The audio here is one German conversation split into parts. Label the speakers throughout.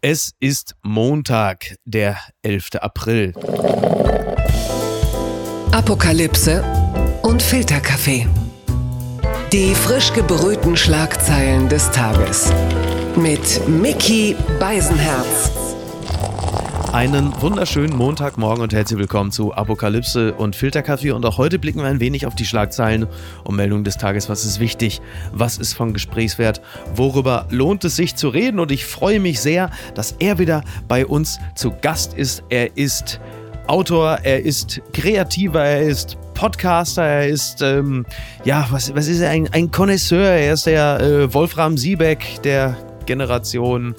Speaker 1: Es ist Montag, der 11. April.
Speaker 2: Apokalypse und Filterkaffee. Die frisch gebrühten Schlagzeilen des Tages. Mit Mickey Beisenherz.
Speaker 1: Einen wunderschönen Montagmorgen und herzlich willkommen zu Apokalypse und Filterkaffee. Und auch heute blicken wir ein wenig auf die Schlagzeilen und Meldungen des Tages. Was ist wichtig? Was ist von Gesprächswert? Worüber lohnt es sich zu reden? Und ich freue mich sehr, dass er wieder bei uns zu Gast ist. Er ist Autor, er ist Kreativer, er ist Podcaster, er ist, ähm, ja, was, was ist er? Ein, ein Connoisseur. Er ist der äh, Wolfram Siebeck der Generation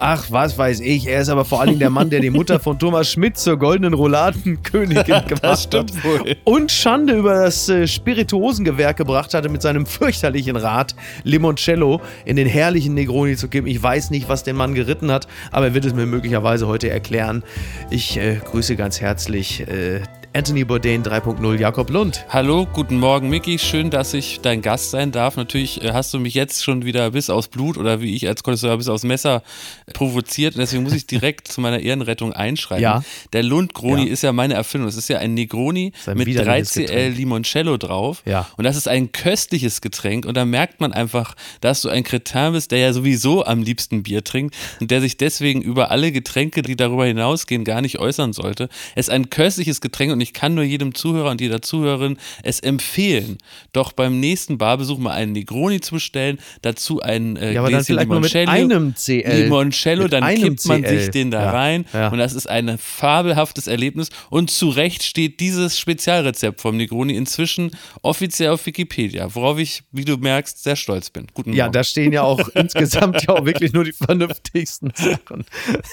Speaker 1: Ach, was weiß ich. Er ist aber vor allen Dingen der Mann, der die Mutter von Thomas Schmidt zur goldenen Rouladenkönigin gemacht hat. Wohl. Und Schande über das äh, Spirituosengewerk gebracht hatte mit seinem fürchterlichen Rat, Limoncello in den herrlichen Negroni zu geben. Ich weiß nicht, was den Mann geritten hat, aber er wird es mir möglicherweise heute erklären. Ich äh, grüße ganz herzlich äh, Anthony Bourdain 3.0 Jakob Lund.
Speaker 3: Hallo, guten Morgen, Micky. Schön, dass ich dein Gast sein darf. Natürlich äh, hast du mich jetzt schon wieder bis aus Blut oder wie ich als Konnoisseur bis aus Messer provoziert. Und deswegen muss ich direkt zu meiner Ehrenrettung einschreiben. Ja. Der Lund-Groni ja. ist ja meine Erfindung. Es ist ja ein Negroni ein mit 3CL Limoncello drauf. Ja. Und das ist ein köstliches Getränk. Und da merkt man einfach, dass du ein Kretin bist, der ja sowieso am liebsten Bier trinkt und der sich deswegen über alle Getränke, die darüber hinausgehen, gar nicht äußern sollte. Es ist ein köstliches Getränk und ich kann nur jedem Zuhörer und jeder Zuhörerin es empfehlen, doch beim nächsten Barbesuch mal einen Negroni zu bestellen, dazu einen äh,
Speaker 1: ja, aber dann vielleicht Limoncello,
Speaker 3: mit einem CL. Limoncello, dann kippt man CL. sich den da ja, rein ja. und das ist ein fabelhaftes Erlebnis und zu Recht steht dieses Spezialrezept vom Negroni inzwischen offiziell auf Wikipedia, worauf ich, wie du merkst, sehr stolz bin.
Speaker 1: Guten Morgen. Ja, da stehen ja auch insgesamt ja auch wirklich nur die vernünftigsten Sachen.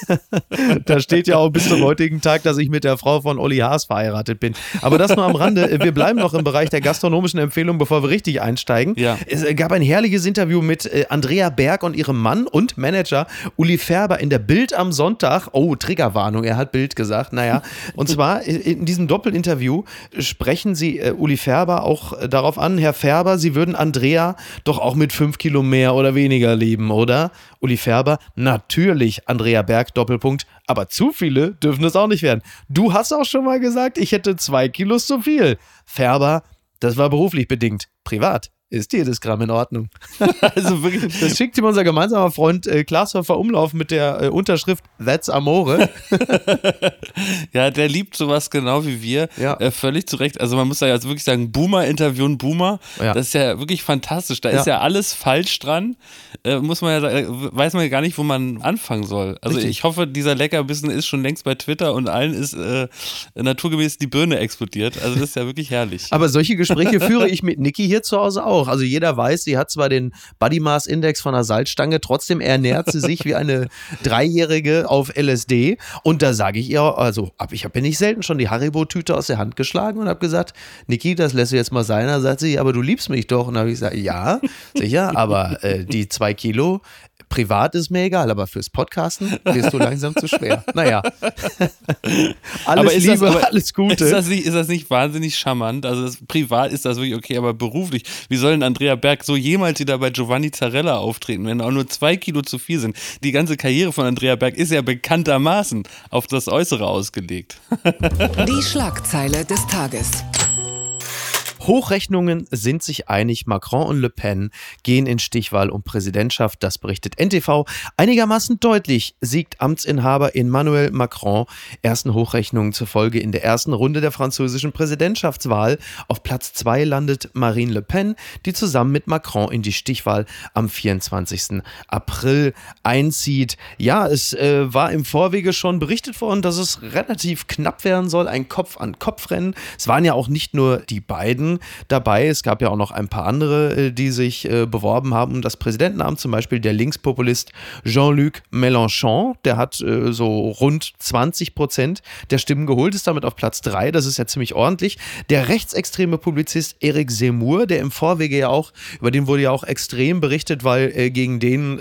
Speaker 1: da steht ja auch bis zum heutigen Tag, dass ich mit der Frau von Olli Haas verheiratet verheiratet bin. Aber das nur am Rande. Wir bleiben noch im Bereich der gastronomischen Empfehlungen, bevor wir richtig einsteigen. Ja. Es gab ein herrliches Interview mit äh, Andrea Berg und ihrem Mann und Manager Uli Färber in der Bild am Sonntag. Oh, Triggerwarnung, er hat Bild gesagt. Naja, und zwar in diesem Doppelinterview sprechen sie äh, Uli Färber auch äh, darauf an, Herr Färber, Sie würden Andrea doch auch mit fünf Kilo mehr oder weniger lieben, oder? Uli Färber, natürlich Andrea Berg, Doppelpunkt, aber zu viele dürfen es auch nicht werden. Du hast auch schon mal gesagt, ich hätte zwei Kilos zu viel. Färber, das war beruflich bedingt. Privat ist jedes Gramm in Ordnung. also wirklich, das schickt ihm unser gemeinsamer Freund äh, Glashöfer Umlauf mit der äh, Unterschrift That's Amore.
Speaker 3: ja, der liebt sowas genau wie wir. Ja. Äh, völlig zu Recht. Also man muss da jetzt wirklich sagen, Boomer interviewen Boomer. Ja. Das ist ja wirklich fantastisch. Da ja. ist ja alles falsch dran. Äh, muss man ja sagen, äh, weiß man ja gar nicht, wo man anfangen soll. Also Richtig. ich hoffe, dieser Leckerbissen ist schon längst bei Twitter und allen ist äh, naturgemäß die Birne explodiert. Also das ist ja wirklich herrlich.
Speaker 1: Aber solche Gespräche führe ich mit Niki hier zu Hause auch auch. Also jeder weiß, sie hat zwar den Body Mass Index von der Salzstange, trotzdem ernährt sie sich wie eine Dreijährige auf LSD. Und da sage ich ihr, also ich habe mir nicht selten schon die Haribo-Tüte aus der Hand geschlagen und habe gesagt, Niki, das lässt du jetzt mal sein. Da sagt sie, aber du liebst mich doch. Und da habe ich gesagt, ja, sicher, aber äh, die zwei Kilo, Privat ist mir egal, aber fürs Podcasten wirst du langsam zu schwer. Naja.
Speaker 3: alles aber Liebe, das, aber alles Gute. Ist das, nicht, ist das nicht wahnsinnig charmant? Also das, privat ist das wirklich okay, aber beruflich, wie soll denn Andrea Berg so jemals wieder bei Giovanni Zarella auftreten, wenn auch nur zwei Kilo zu viel sind? Die ganze Karriere von Andrea Berg ist ja bekanntermaßen auf das Äußere ausgelegt.
Speaker 2: Die Schlagzeile des Tages.
Speaker 1: Hochrechnungen sind sich einig. Macron und Le Pen gehen in Stichwahl um Präsidentschaft. Das berichtet NTV. Einigermaßen deutlich siegt Amtsinhaber Emmanuel Macron ersten Hochrechnungen zufolge in der ersten Runde der französischen Präsidentschaftswahl. Auf Platz zwei landet Marine Le Pen, die zusammen mit Macron in die Stichwahl am 24. April einzieht. Ja, es äh, war im Vorwege schon berichtet worden, dass es relativ knapp werden soll. Ein Kopf-an-Kopf-Rennen. Es waren ja auch nicht nur die beiden dabei. Es gab ja auch noch ein paar andere, äh, die sich äh, beworben haben um das Präsidentenamt, zum Beispiel der Linkspopulist Jean-Luc Mélenchon, der hat äh, so rund 20 Prozent der Stimmen geholt, ist damit auf Platz 3, das ist ja ziemlich ordentlich. Der rechtsextreme Publizist Eric Zemmour, der im Vorwege ja auch, über den wurde ja auch extrem berichtet, weil gegen den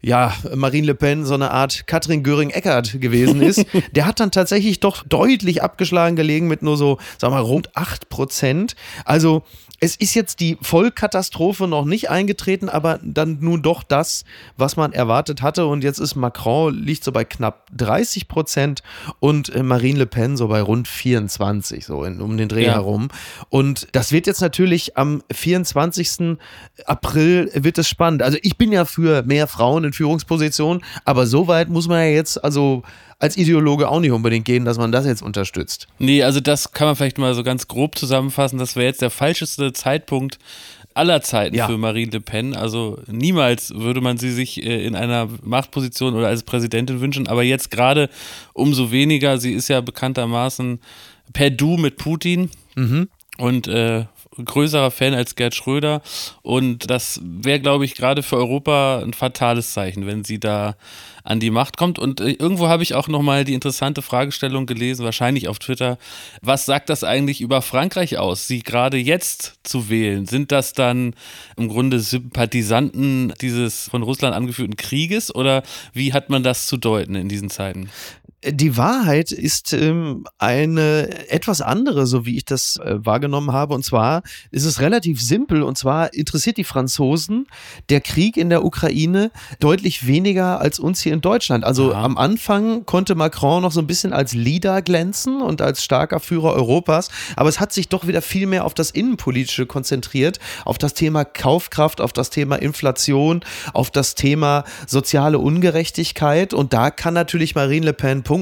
Speaker 1: ja, Marine Le Pen so eine Art Katrin Göring-Eckert gewesen ist, der hat dann tatsächlich doch deutlich abgeschlagen gelegen mit nur so, sagen wir mal, rund 8 Prozent. Also es ist jetzt die Vollkatastrophe noch nicht eingetreten, aber dann nun doch das, was man erwartet hatte. Und jetzt ist Macron liegt so bei knapp 30 Prozent und äh, Marine Le Pen so bei rund 24, so in, um den Dreh ja. herum. Und das wird jetzt natürlich am 24. April wird es spannend. Also ich bin ja für mehr Frauen in Führungspositionen, aber so weit muss man ja jetzt also als Ideologe auch nicht unbedingt gehen, dass man das jetzt unterstützt.
Speaker 3: Nee, also das kann man vielleicht mal so ganz grob zusammenfassen. Das wäre jetzt der falscheste Zeitpunkt aller Zeiten ja. für Marine Le Pen. Also niemals würde man sie sich äh, in einer Machtposition oder als Präsidentin wünschen, aber jetzt gerade umso weniger. Sie ist ja bekanntermaßen per Du mit Putin. Mhm. Und äh, größerer Fan als Gerd Schröder. Und das wäre, glaube ich, gerade für Europa ein fatales Zeichen, wenn sie da an die Macht kommt. Und äh, irgendwo habe ich auch nochmal die interessante Fragestellung gelesen, wahrscheinlich auf Twitter. Was sagt das eigentlich über Frankreich aus, sie gerade jetzt zu wählen? Sind das dann im Grunde Sympathisanten dieses von Russland angeführten Krieges oder wie hat man das zu deuten in diesen Zeiten?
Speaker 1: Die Wahrheit ist ähm, eine etwas andere, so wie ich das äh, wahrgenommen habe. Und zwar ist es relativ simpel. Und zwar interessiert die Franzosen der Krieg in der Ukraine deutlich weniger als uns hier in Deutschland. Also Aha. am Anfang konnte Macron noch so ein bisschen als Leader glänzen und als starker Führer Europas. Aber es hat sich doch wieder viel mehr auf das Innenpolitische konzentriert, auf das Thema Kaufkraft, auf das Thema Inflation, auf das Thema soziale Ungerechtigkeit. Und da kann natürlich Marine Le Pen punkten,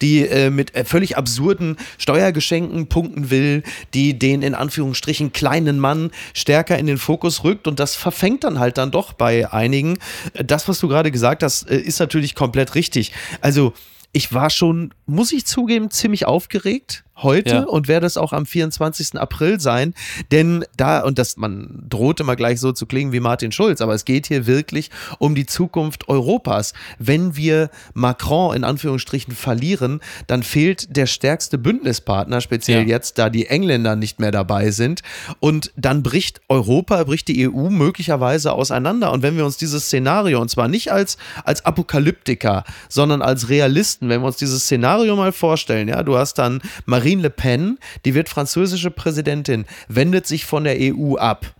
Speaker 1: die äh, mit äh, völlig absurden Steuergeschenken punkten will, die den in Anführungsstrichen kleinen Mann stärker in den Fokus rückt und das verfängt dann halt dann doch bei einigen. Das, was du gerade gesagt hast, äh, ist natürlich komplett richtig. Also ich war schon, muss ich zugeben, ziemlich aufgeregt heute ja. und werde es auch am 24. April sein, denn da, und das, man droht immer gleich so zu klingen wie Martin Schulz, aber es geht hier wirklich um die Zukunft Europas. Wenn wir Macron in Anführungsstrichen verlieren, dann fehlt der stärkste Bündnispartner, speziell ja. jetzt, da die Engländer nicht mehr dabei sind und dann bricht Europa, bricht die EU möglicherweise auseinander und wenn wir uns dieses Szenario, und zwar nicht als, als Apokalyptiker, sondern als Realisten, wenn wir uns dieses Szenario mal vorstellen, ja, du hast dann Marie Marine Le Pen, die wird französische Präsidentin, wendet sich von der EU ab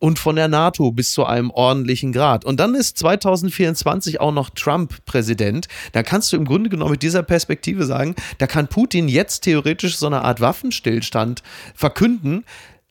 Speaker 1: und von der NATO bis zu einem ordentlichen Grad. Und dann ist 2024 auch noch Trump Präsident. Da kannst du im Grunde genommen mit dieser Perspektive sagen, da kann Putin jetzt theoretisch so eine Art Waffenstillstand verkünden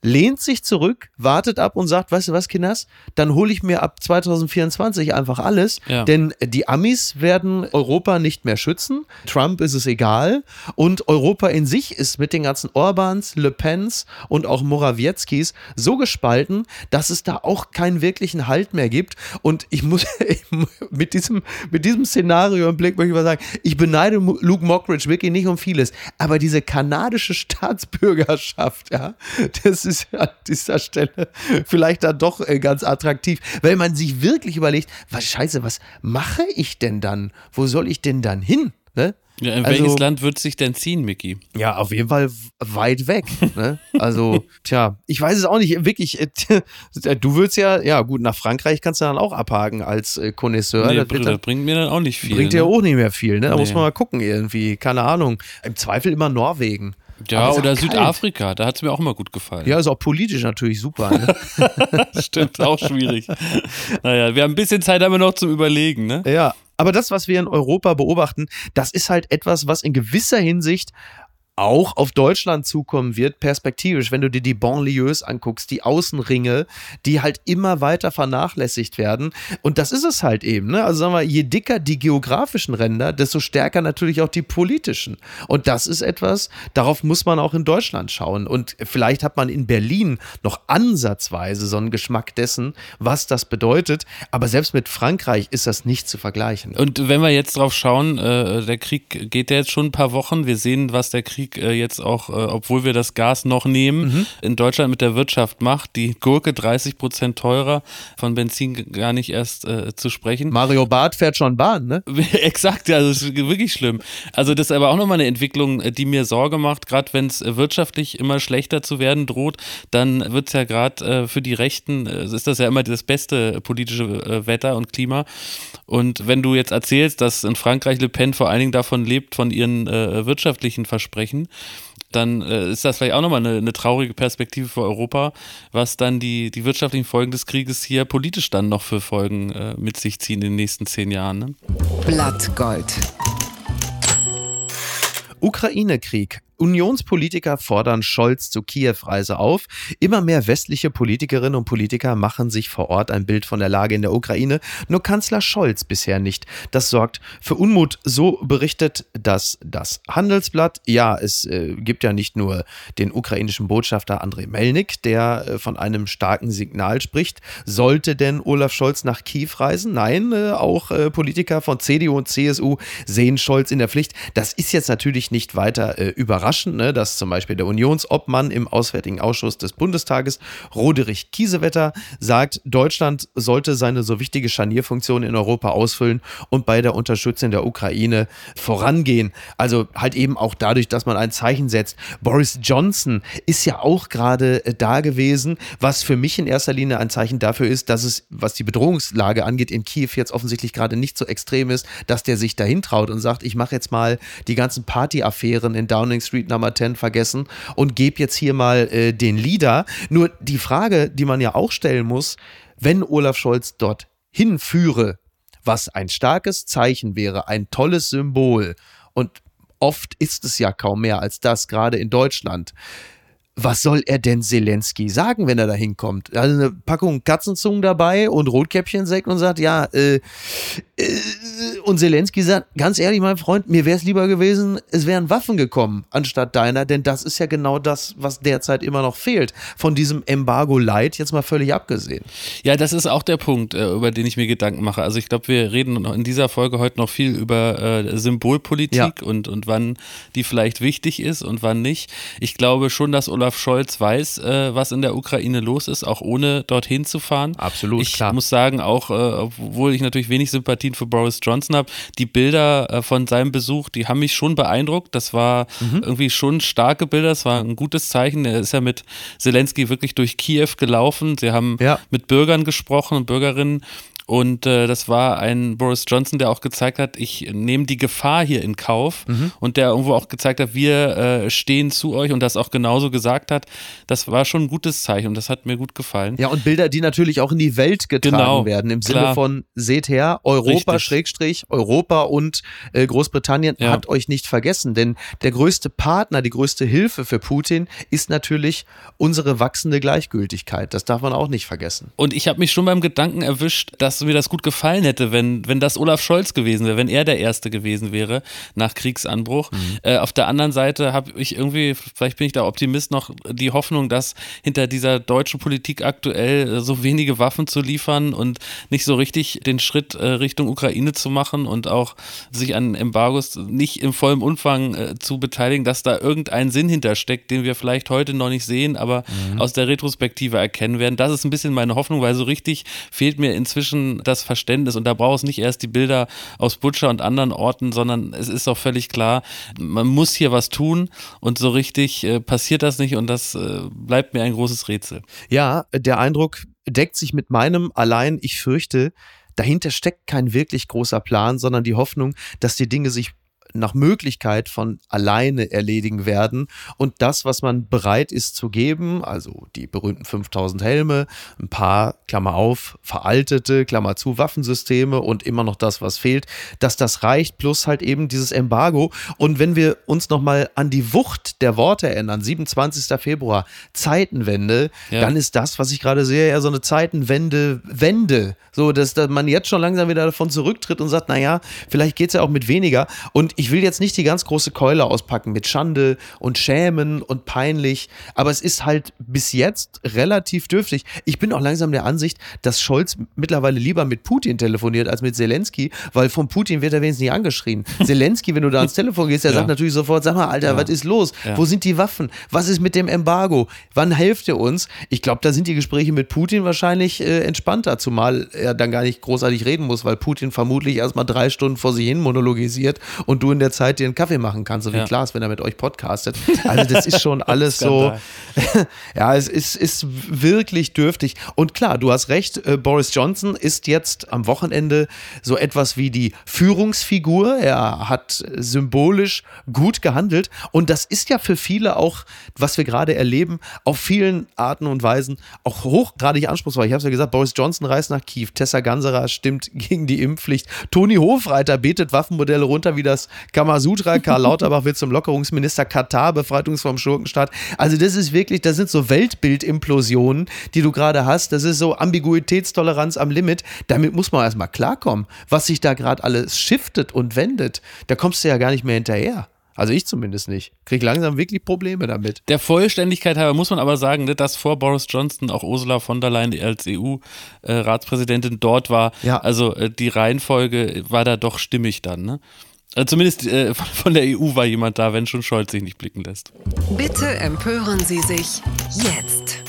Speaker 1: lehnt sich zurück, wartet ab und sagt, weißt du was, Kinders, dann hole ich mir ab 2024 einfach alles, ja. denn die Amis werden Europa nicht mehr schützen, Trump ist es egal. Und Europa in sich ist mit den ganzen Orbans, Le Pens und auch Morawieckis so gespalten, dass es da auch keinen wirklichen Halt mehr gibt. Und ich muss mit diesem, mit diesem Szenario im Blick möchte ich mal sagen, ich beneide Luke Mockridge wirklich nicht um vieles, aber diese kanadische Staatsbürgerschaft, ja, das ist an dieser Stelle vielleicht dann doch äh, ganz attraktiv, weil man sich wirklich überlegt, was scheiße, was mache ich denn dann? Wo soll ich denn dann hin? Ne?
Speaker 3: Ja, in also, welches Land wird sich denn ziehen, Mickey?
Speaker 1: Ja, auf jeden Fall weit weg. Ne? Also, tja, ich weiß es auch nicht. Wirklich, äh, du würdest ja, ja gut, nach Frankreich kannst du dann auch abhaken als äh, Connoisseur.
Speaker 3: Nee, das, das bringt mir dann auch nicht viel.
Speaker 1: Bringt
Speaker 3: ne?
Speaker 1: ja auch nicht mehr viel, ne? Da nee. muss man mal gucken irgendwie. Keine Ahnung. Im Zweifel immer Norwegen.
Speaker 3: Ja, oder Südafrika, da hat es mir auch immer gut gefallen.
Speaker 1: Ja, ist auch politisch natürlich super. Ne?
Speaker 3: Stimmt, auch schwierig. Naja, wir haben ein bisschen Zeit aber noch zum Überlegen, ne?
Speaker 1: Ja, aber das, was wir in Europa beobachten, das ist halt etwas, was in gewisser Hinsicht auch auf Deutschland zukommen wird, perspektivisch, wenn du dir die Banlieues anguckst, die Außenringe, die halt immer weiter vernachlässigt werden. Und das ist es halt eben. Ne? Also sagen wir, je dicker die geografischen Ränder, desto stärker natürlich auch die politischen. Und das ist etwas, darauf muss man auch in Deutschland schauen. Und vielleicht hat man in Berlin noch ansatzweise so einen Geschmack dessen, was das bedeutet. Aber selbst mit Frankreich ist das nicht zu vergleichen.
Speaker 3: Und wenn wir jetzt drauf schauen, äh, der Krieg geht ja jetzt schon ein paar Wochen. Wir sehen, was der Krieg Politik äh, jetzt auch, äh, obwohl wir das Gas noch nehmen, mhm. in Deutschland mit der Wirtschaft macht. Die Gurke 30 Prozent teurer, von Benzin gar nicht erst äh, zu sprechen.
Speaker 1: Mario Barth fährt schon Bahn, ne?
Speaker 3: Exakt, das ist wirklich schlimm. Also das ist aber auch nochmal eine Entwicklung, die mir Sorge macht, gerade wenn es wirtschaftlich immer schlechter zu werden droht, dann wird es ja gerade äh, für die Rechten, äh, ist das ja immer das beste politische äh, Wetter und Klima. Und wenn du jetzt erzählst, dass in Frankreich Le Pen vor allen Dingen davon lebt, von ihren äh, wirtschaftlichen Versprechen, dann äh, ist das vielleicht auch nochmal eine, eine traurige Perspektive für Europa, was dann die, die wirtschaftlichen Folgen des Krieges hier politisch dann noch für Folgen äh, mit sich ziehen in den nächsten zehn Jahren. Ne?
Speaker 2: Blattgold.
Speaker 1: Ukraine-Krieg. Unionspolitiker fordern Scholz zur Kiew-Reise auf. Immer mehr westliche Politikerinnen und Politiker machen sich vor Ort ein Bild von der Lage in der Ukraine, nur Kanzler Scholz bisher nicht. Das sorgt für Unmut. So berichtet das das Handelsblatt. Ja, es äh, gibt ja nicht nur den ukrainischen Botschafter Andrei Melnik, der äh, von einem starken Signal spricht. Sollte denn Olaf Scholz nach Kiew reisen? Nein, äh, auch äh, Politiker von CDU und CSU sehen Scholz in der Pflicht. Das ist jetzt natürlich nicht weiter äh, überraschend überraschend, ne, dass zum Beispiel der Unionsobmann im Auswärtigen Ausschuss des Bundestages, Roderich Kiesewetter, sagt, Deutschland sollte seine so wichtige Scharnierfunktion in Europa ausfüllen und bei der Unterstützung der Ukraine vorangehen. Also halt eben auch dadurch, dass man ein Zeichen setzt. Boris Johnson ist ja auch gerade äh, da gewesen, was für mich in erster Linie ein Zeichen dafür ist, dass es, was die Bedrohungslage angeht, in Kiew jetzt offensichtlich gerade nicht so extrem ist, dass der sich dahin traut und sagt, ich mache jetzt mal die ganzen Partyaffären in Downing Street Street Number 10 vergessen und gebe jetzt hier mal äh, den Leader. Nur die Frage, die man ja auch stellen muss, wenn Olaf Scholz dort hinführe, was ein starkes Zeichen wäre, ein tolles Symbol und oft ist es ja kaum mehr als das, gerade in Deutschland was soll er denn Zelensky sagen, wenn er da hinkommt? Also eine Packung Katzenzungen dabei und Rotkäppchensekt und sagt, ja, äh, äh, und Zelensky sagt, ganz ehrlich, mein Freund, mir wäre es lieber gewesen, es wären Waffen gekommen anstatt deiner, denn das ist ja genau das, was derzeit immer noch fehlt. Von diesem Embargo Light jetzt mal völlig abgesehen.
Speaker 3: Ja, das ist auch der Punkt, äh, über den ich mir Gedanken mache. Also ich glaube, wir reden in dieser Folge heute noch viel über äh, Symbolpolitik ja. und, und wann die vielleicht wichtig ist und wann nicht. Ich glaube schon, dass Olaf Olaf Scholz weiß, äh, was in der Ukraine los ist, auch ohne dorthin zu fahren.
Speaker 1: Absolut.
Speaker 3: Ich klar. muss sagen, auch äh, obwohl ich natürlich wenig Sympathien für Boris Johnson habe, die Bilder äh, von seinem Besuch, die haben mich schon beeindruckt. Das war mhm. irgendwie schon starke Bilder. Das war ein gutes Zeichen. Er ist ja mit Zelensky wirklich durch Kiew gelaufen. Sie haben ja. mit Bürgern gesprochen und Bürgerinnen und äh, das war ein Boris Johnson, der auch gezeigt hat, ich nehme die Gefahr hier in Kauf mhm. und der irgendwo auch gezeigt hat, wir äh, stehen zu euch und das auch genauso gesagt hat. Das war schon ein gutes Zeichen und das hat mir gut gefallen.
Speaker 1: Ja, und Bilder, die natürlich auch in die Welt getragen genau, werden, im Sinne von, seht her, Europa. Schrägstrich, Europa und äh, Großbritannien ja. hat euch nicht vergessen, denn der größte Partner, die größte Hilfe für Putin ist natürlich unsere wachsende Gleichgültigkeit. Das darf man auch nicht vergessen.
Speaker 3: Und ich habe mich schon beim Gedanken erwischt, dass dass mir das gut gefallen hätte, wenn, wenn das Olaf Scholz gewesen wäre, wenn er der Erste gewesen wäre nach Kriegsanbruch. Mhm. Äh, auf der anderen Seite habe ich irgendwie, vielleicht bin ich da Optimist, noch die Hoffnung, dass hinter dieser deutschen Politik aktuell so wenige Waffen zu liefern und nicht so richtig den Schritt äh, Richtung Ukraine zu machen und auch sich an Embargos nicht im vollen Umfang äh, zu beteiligen, dass da irgendein Sinn hintersteckt, den wir vielleicht heute noch nicht sehen, aber mhm. aus der Retrospektive erkennen werden. Das ist ein bisschen meine Hoffnung, weil so richtig fehlt mir inzwischen das Verständnis. Und da braucht es nicht erst die Bilder aus Butcher und anderen Orten, sondern es ist auch völlig klar, man muss hier was tun. Und so richtig äh, passiert das nicht. Und das äh, bleibt mir ein großes Rätsel.
Speaker 1: Ja, der Eindruck deckt sich mit meinem. Allein, ich fürchte, dahinter steckt kein wirklich großer Plan, sondern die Hoffnung, dass die Dinge sich nach Möglichkeit von alleine erledigen werden. Und das, was man bereit ist zu geben, also die berühmten 5000 Helme, ein paar, Klammer auf, veraltete, Klammer zu, Waffensysteme und immer noch das, was fehlt, dass das reicht, plus halt eben dieses Embargo. Und wenn wir uns nochmal an die Wucht der Worte erinnern, 27. Februar, Zeitenwende, ja. dann ist das, was ich gerade sehe, ja so eine Zeitenwende, Wende. So, dass, dass man jetzt schon langsam wieder davon zurücktritt und sagt, naja, vielleicht geht es ja auch mit weniger. Und ich ich will jetzt nicht die ganz große Keule auspacken mit Schande und Schämen und peinlich, aber es ist halt bis jetzt relativ dürftig. Ich bin auch langsam der Ansicht, dass Scholz mittlerweile lieber mit Putin telefoniert als mit Zelensky, weil von Putin wird er wenigstens nicht angeschrien. Zelensky, wenn du da ans Telefon gehst, der ja. sagt natürlich sofort, sag mal, Alter, ja. was ist los? Ja. Wo sind die Waffen? Was ist mit dem Embargo? Wann helft ihr uns? Ich glaube, da sind die Gespräche mit Putin wahrscheinlich äh, entspannter, zumal er dann gar nicht großartig reden muss, weil Putin vermutlich erstmal drei Stunden vor sich hin monologisiert und du in der Zeit dir einen Kaffee machen kannst, so wie Klaas, wenn er mit euch podcastet. Also das ist schon alles so, ja, es ist, ist wirklich dürftig. Und klar, du hast recht, äh, Boris Johnson ist jetzt am Wochenende so etwas wie die Führungsfigur. Er hat symbolisch gut gehandelt und das ist ja für viele auch, was wir gerade erleben, auf vielen Arten und Weisen auch hochgradig anspruchsvoll. Ich habe es ja gesagt, Boris Johnson reist nach Kiew, Tessa Ganserer stimmt gegen die Impfpflicht, Toni Hofreiter betet Waffenmodelle runter wie das Kamasutra, Karl Lauterbach wird zum Lockerungsminister, Katar befreit uns vom Schurkenstaat. Also das ist wirklich, das sind so Weltbildimplosionen, die du gerade hast. Das ist so Ambiguitätstoleranz am Limit. Damit muss man erstmal klarkommen, was sich da gerade alles shiftet und wendet. Da kommst du ja gar nicht mehr hinterher. Also ich zumindest nicht. Krieg langsam wirklich Probleme damit.
Speaker 3: Der Vollständigkeit halber muss man aber sagen, ne, dass vor Boris Johnson auch Ursula von der Leyen als EU-Ratspräsidentin dort war. Ja. Also äh, die Reihenfolge war da doch stimmig dann. Ne? Also zumindest äh, von der EU war jemand da, wenn schon Scholz sich nicht blicken lässt.
Speaker 2: Bitte empören Sie sich jetzt.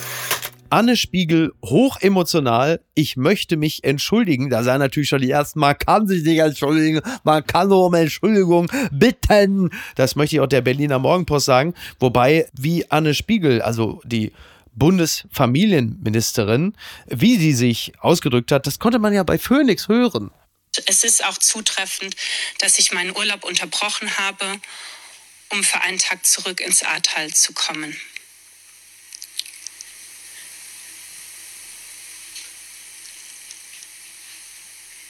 Speaker 1: Anne Spiegel hochemotional. Ich möchte mich entschuldigen. Da sei natürlich schon die ersten, man kann sich nicht entschuldigen, man kann nur um Entschuldigung bitten. Das möchte ich auch der Berliner Morgenpost sagen. Wobei, wie Anne Spiegel, also die Bundesfamilienministerin, wie sie sich ausgedrückt hat, das konnte man ja bei Phoenix hören.
Speaker 4: Es ist auch zutreffend, dass ich meinen Urlaub unterbrochen habe, um für einen Tag zurück ins Ahrtal zu kommen.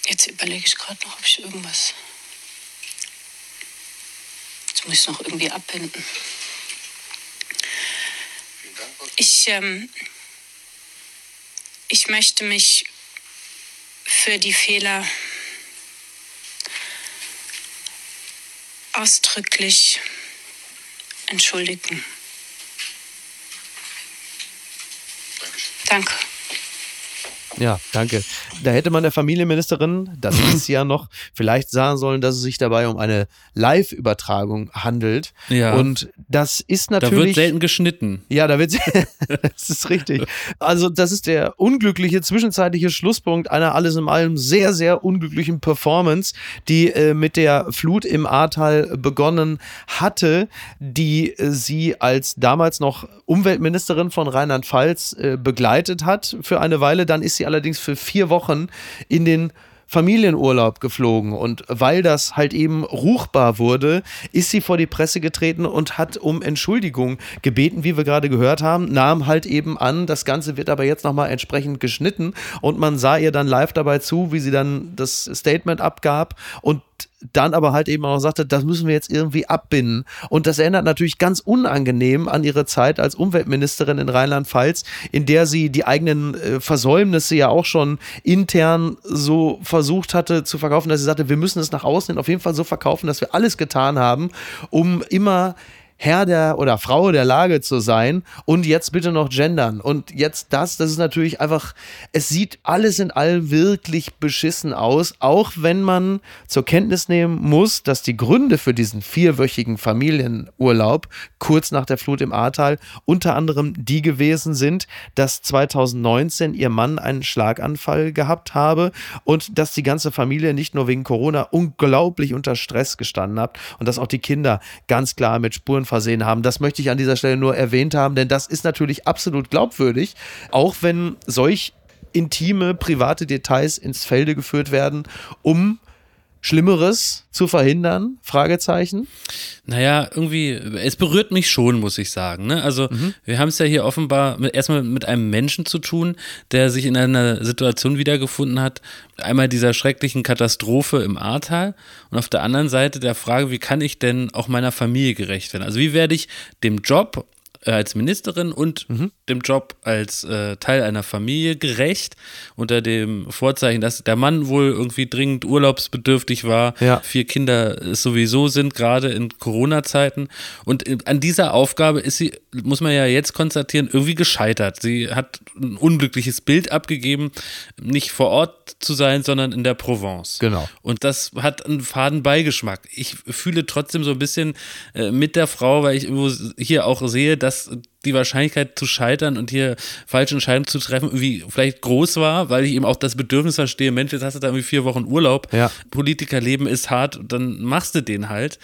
Speaker 4: Jetzt überlege ich gerade noch, ob ich irgendwas. Jetzt muss ich es noch irgendwie abbinden. Ich, ähm, ich möchte mich für die Fehler ausdrücklich entschuldigen. Danke.
Speaker 1: Ja, danke. Da hätte man der Familienministerin, das ist ja noch, vielleicht sagen sollen, dass es sich dabei um eine Live-Übertragung handelt. Ja. Und das ist natürlich. Da
Speaker 3: wird selten geschnitten.
Speaker 1: Ja, da wird. das ist richtig. Also, das ist der unglückliche zwischenzeitliche Schlusspunkt einer alles in allem sehr, sehr unglücklichen Performance, die äh, mit der Flut im Ahrtal begonnen hatte, die äh, sie als damals noch Umweltministerin von Rheinland-Pfalz äh, begleitet hat für eine Weile. Dann ist sie allerdings für vier Wochen in den Familienurlaub geflogen. Und weil das halt eben ruchbar wurde, ist sie vor die Presse getreten und hat um Entschuldigung gebeten, wie wir gerade gehört haben, nahm halt eben an, das Ganze wird aber jetzt nochmal entsprechend geschnitten und man sah ihr dann live dabei zu, wie sie dann das Statement abgab. Und dann aber halt eben auch sagte, das müssen wir jetzt irgendwie abbinden. Und das erinnert natürlich ganz unangenehm an ihre Zeit als Umweltministerin in Rheinland-Pfalz, in der sie die eigenen äh, Versäumnisse ja auch schon intern so versucht hatte zu verkaufen, dass sie sagte, wir müssen es nach außen hin auf jeden Fall so verkaufen, dass wir alles getan haben, um immer Herr der oder Frau der Lage zu sein und jetzt bitte noch gendern. Und jetzt das, das ist natürlich einfach, es sieht alles in allem wirklich beschissen aus, auch wenn man zur Kenntnis nehmen muss, dass die Gründe für diesen vierwöchigen Familienurlaub kurz nach der Flut im Ahrtal unter anderem die gewesen sind, dass 2019 ihr Mann einen Schlaganfall gehabt habe und dass die ganze Familie nicht nur wegen Corona unglaublich unter Stress gestanden hat und dass auch die Kinder ganz klar mit Spuren versehen haben. Das möchte ich an dieser Stelle nur erwähnt haben, denn das ist natürlich absolut glaubwürdig, auch wenn solch intime, private Details ins Felde geführt werden, um Schlimmeres zu verhindern? Fragezeichen.
Speaker 3: Naja, irgendwie, es berührt mich schon, muss ich sagen. Ne? Also, mhm. wir haben es ja hier offenbar mit, erstmal mit einem Menschen zu tun, der sich in einer Situation wiedergefunden hat. Einmal dieser schrecklichen Katastrophe im Ahrtal und auf der anderen Seite der Frage, wie kann ich denn auch meiner Familie gerecht werden? Also, wie werde ich dem Job als Ministerin und mhm. dem Job als äh, Teil einer Familie gerecht, unter dem Vorzeichen, dass der Mann wohl irgendwie dringend urlaubsbedürftig war, ja. vier Kinder sowieso sind, gerade in Corona-Zeiten. Und äh, an dieser Aufgabe ist sie, muss man ja jetzt konstatieren, irgendwie gescheitert. Sie hat ein unglückliches Bild abgegeben, nicht vor Ort zu sein, sondern in der Provence.
Speaker 1: Genau.
Speaker 3: Und das hat einen faden Beigeschmack. Ich fühle trotzdem so ein bisschen äh, mit der Frau, weil ich hier auch sehe, dass die Wahrscheinlichkeit zu scheitern und hier falsche Entscheidungen zu treffen irgendwie vielleicht groß war, weil ich eben auch das Bedürfnis verstehe, Mensch, jetzt hast du da irgendwie vier Wochen Urlaub, ja. Politikerleben ist hart, dann machst du den halt.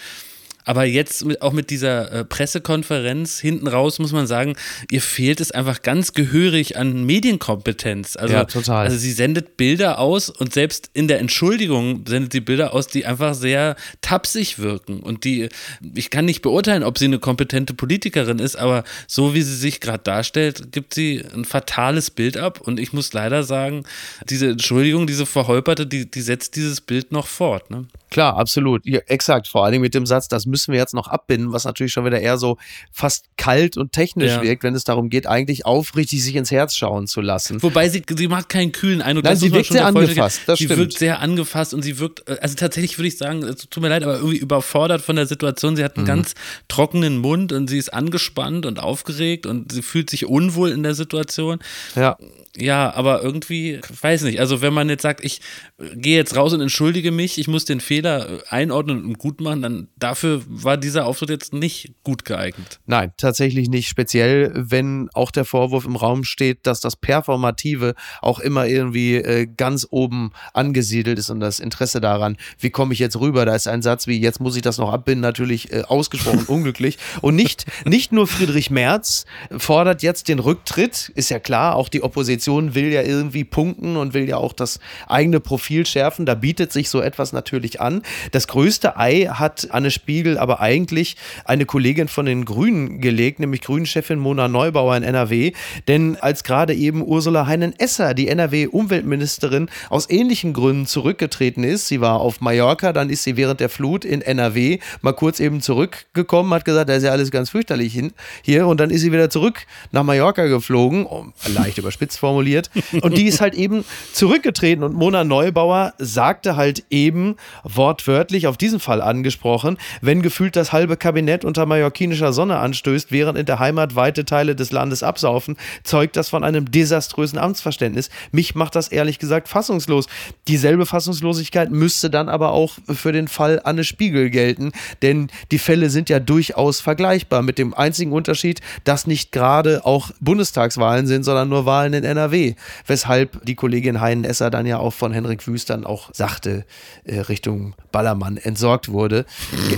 Speaker 3: Aber jetzt auch mit dieser äh, Pressekonferenz hinten raus muss man sagen, ihr fehlt es einfach ganz gehörig an Medienkompetenz. Also,
Speaker 1: ja, total.
Speaker 3: Also sie sendet Bilder aus und selbst in der Entschuldigung sendet sie Bilder aus, die einfach sehr tapsig wirken. Und die, ich kann nicht beurteilen, ob sie eine kompetente Politikerin ist, aber so wie sie sich gerade darstellt, gibt sie ein fatales Bild ab. Und ich muss leider sagen, diese Entschuldigung, diese verholperte, die, die setzt dieses Bild noch fort. Ne?
Speaker 1: Klar, absolut. Ja, exakt. Vor allem mit dem Satz, das müssen wir jetzt noch abbinden, was natürlich schon wieder eher so fast kalt und technisch ja. wirkt, wenn es darum geht, eigentlich aufrichtig sich ins Herz schauen zu lassen.
Speaker 3: Wobei sie, sie macht keinen kühlen Eindruck.
Speaker 1: Nein, sie wirkt sehr angefasst. Das
Speaker 3: sie
Speaker 1: stimmt.
Speaker 3: wirkt sehr angefasst und sie wirkt, äh, also tatsächlich würde ich sagen, es tut mir leid, aber irgendwie überfordert von der Situation. Sie hat einen mhm. ganz trockenen Mund und sie ist angespannt und aufgeregt und sie fühlt sich unwohl in der Situation.
Speaker 1: Ja
Speaker 3: ja, aber irgendwie, weiß nicht, also wenn man jetzt sagt, ich äh, gehe jetzt raus und entschuldige mich, ich muss den Fehler äh, einordnen und gut machen, dann dafür war dieser Auftritt jetzt nicht gut geeignet.
Speaker 1: Nein, tatsächlich nicht. Speziell, wenn auch der Vorwurf im Raum steht, dass das Performative auch immer irgendwie äh, ganz oben angesiedelt ist und das Interesse daran, wie komme ich jetzt rüber? Da ist ein Satz wie, jetzt muss ich das noch abbinden, natürlich äh, ausgesprochen unglücklich. Und nicht, nicht nur Friedrich Merz fordert jetzt den Rücktritt, ist ja klar, auch die Opposition will ja irgendwie punkten und will ja auch das eigene Profil schärfen. Da bietet sich so etwas natürlich an. Das größte Ei hat Anne Spiegel aber eigentlich eine Kollegin von den Grünen gelegt, nämlich Grünchefin Mona Neubauer in NRW. Denn als gerade eben Ursula Heinen-Esser, die NRW-Umweltministerin, aus ähnlichen Gründen zurückgetreten ist, sie war auf Mallorca, dann ist sie während der Flut in NRW mal kurz eben zurückgekommen, hat gesagt, da ist ja alles ganz fürchterlich hier und dann ist sie wieder zurück nach Mallorca geflogen, leicht überspitzt formuliert. Und die ist halt eben zurückgetreten und Mona Neubauer sagte halt eben wortwörtlich auf diesen Fall angesprochen, wenn gefühlt das halbe Kabinett unter mallorquinischer Sonne anstößt, während in der Heimat weite Teile des Landes absaufen, zeugt das von einem desaströsen Amtsverständnis. Mich macht das ehrlich gesagt fassungslos. Dieselbe Fassungslosigkeit müsste dann aber auch für den Fall Anne Spiegel gelten, denn die Fälle sind ja durchaus vergleichbar mit dem einzigen Unterschied, dass nicht gerade auch Bundestagswahlen sind, sondern nur Wahlen in NRW. Weshalb die Kollegin Heinen-Esser dann ja auch von Henrik Wüst dann auch sagte, äh, Richtung Ballermann entsorgt wurde.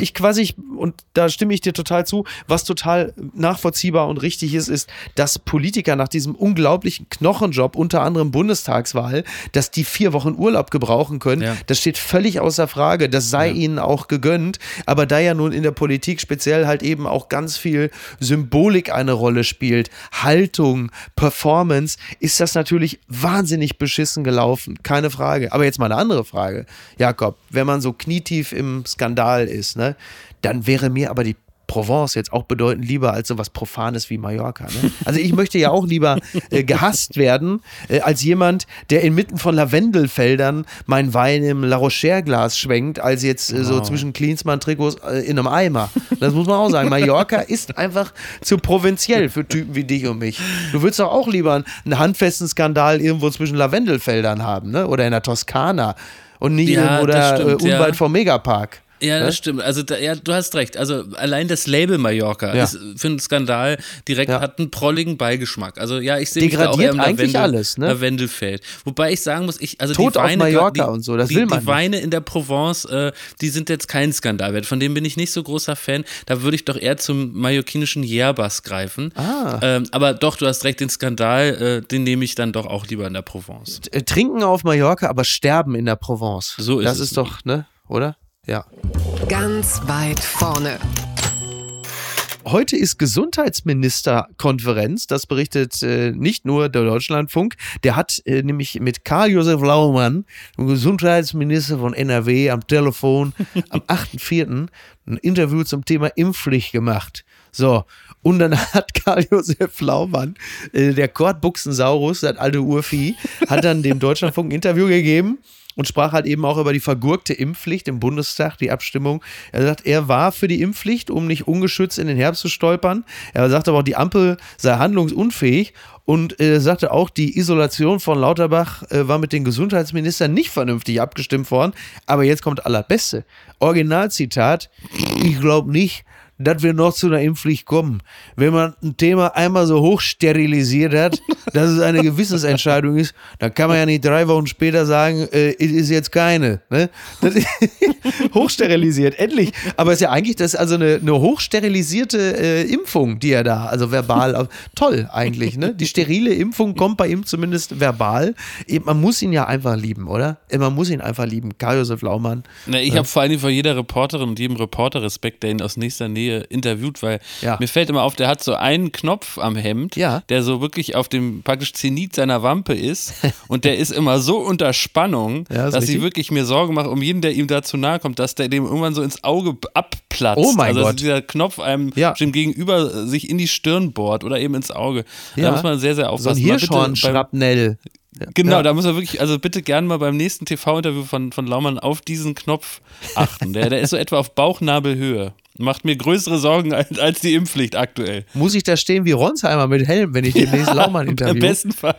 Speaker 1: Ich quasi, und da stimme ich dir total zu, was total nachvollziehbar und richtig ist, ist, dass Politiker nach diesem unglaublichen Knochenjob, unter anderem Bundestagswahl, dass die vier Wochen Urlaub gebrauchen können, ja. das steht völlig außer Frage. Das sei ja. ihnen auch gegönnt. Aber da ja nun in der Politik speziell halt eben auch ganz viel Symbolik eine Rolle spielt, Haltung, Performance, ist ist das natürlich wahnsinnig beschissen gelaufen, keine Frage. Aber jetzt mal eine andere Frage, Jakob, wenn man so knietief im Skandal ist, ne, dann wäre mir aber die Provence jetzt auch bedeutend lieber als so was Profanes wie Mallorca. Ne? Also ich möchte ja auch lieber äh, gehasst werden, äh, als jemand, der inmitten von Lavendelfeldern mein Wein im La Rocher-Glas schwenkt, als jetzt äh, so zwischen Klinsmann-Trikots äh, in einem Eimer. Das muss man auch sagen. Mallorca ist einfach zu provinziell für Typen wie dich und mich. Du würdest doch auch lieber einen handfesten Skandal irgendwo zwischen Lavendelfeldern haben, ne? Oder in der Toskana und nicht ja, irgendwo da äh, unweit ja. vom Megapark.
Speaker 3: Ja, das stimmt. Also da, ja, du hast recht. Also allein das Label Mallorca ja. ist für einen Skandal direkt ja. hat einen prolligen Beigeschmack. Also ja, ich sehe mich da auch eher im
Speaker 1: eigentlich Lavendel, alles, ne?
Speaker 3: Lavendelfeld. Wobei ich sagen muss, ich also
Speaker 1: Tod
Speaker 3: die Weine,
Speaker 1: auf Mallorca die, und so, das
Speaker 3: die,
Speaker 1: will man.
Speaker 3: Die Weine in der Provence, äh, die sind jetzt kein Skandalwert. Von dem bin ich nicht so großer Fan. Da würde ich doch eher zum mallorquinischen Yerbas greifen.
Speaker 1: Ah.
Speaker 3: Ähm, aber doch, du hast recht, den Skandal, äh, den nehme ich dann doch auch lieber in der Provence.
Speaker 1: Trinken auf Mallorca, aber sterben in der Provence.
Speaker 3: So ist
Speaker 1: das
Speaker 3: es.
Speaker 1: Das ist doch, ne, oder? Ja.
Speaker 2: Ganz weit vorne.
Speaker 1: heute ist Gesundheitsministerkonferenz. Das berichtet äh, nicht nur der Deutschlandfunk. Der hat äh, nämlich mit Karl-Josef Laumann, dem Gesundheitsminister von NRW, am Telefon am 8.4. ein Interview zum Thema Impfpflicht gemacht. So, und dann hat Karl-Josef Laumann, äh, der Kordbuchsensaurus, das alte Urvieh, hat dann dem Deutschlandfunk ein Interview gegeben und sprach halt eben auch über die vergurkte Impfpflicht im Bundestag, die Abstimmung. Er sagt, er war für die Impfpflicht, um nicht ungeschützt in den Herbst zu stolpern. Er sagte aber auch, die Ampel sei handlungsunfähig und er sagte auch, die Isolation von Lauterbach äh, war mit den Gesundheitsministern nicht vernünftig abgestimmt worden. Aber jetzt kommt allerbeste. Originalzitat, ich glaube nicht, dass wir noch zu einer Impfpflicht kommen. Wenn man ein Thema einmal so hoch sterilisiert hat, dass es eine Gewissensentscheidung ist, dann kann man ja nicht drei Wochen später sagen, äh, es ist jetzt keine. Ne? Hochsterilisiert, endlich. Aber es ist ja eigentlich das ist also eine, eine hochsterilisierte äh, Impfung, die er da, also verbal, toll eigentlich. Ne? Die sterile Impfung kommt bei ihm zumindest verbal. Man muss ihn ja einfach lieben, oder? Man muss ihn einfach lieben. Karl-Josef Laumann.
Speaker 3: Na, ich habe vor allem vor jeder Reporterin und jedem Reporter Respekt, der ihn aus nächster Nähe Serie interviewt, weil ja. mir fällt immer auf, der hat so einen Knopf am Hemd, ja. der so wirklich auf dem praktisch Zenit seiner Wampe ist und der ist immer so unter Spannung, ja, dass ich wirklich mir Sorgen mache um jeden, der ihm da zu nahe kommt, dass der dem irgendwann so ins Auge abplatzt.
Speaker 1: Oh mein
Speaker 3: also,
Speaker 1: Gott.
Speaker 3: dass dieser Knopf einem ja. gegenüber sich in die Stirn bohrt oder eben ins Auge. Da muss man sehr, sehr aufpassen.
Speaker 1: So ein Hirschhorn-Schrapnell.
Speaker 3: Genau, ja. da muss er wirklich, also bitte gerne mal beim nächsten TV-Interview von, von Laumann auf diesen Knopf achten. Der, der ist so etwa auf Bauchnabelhöhe. Macht mir größere Sorgen als, als, die Impfpflicht aktuell.
Speaker 1: Muss ich da stehen wie Ronsheimer mit Helm, wenn ich demnächst ja, Laumann interview?
Speaker 3: Im besten Fall.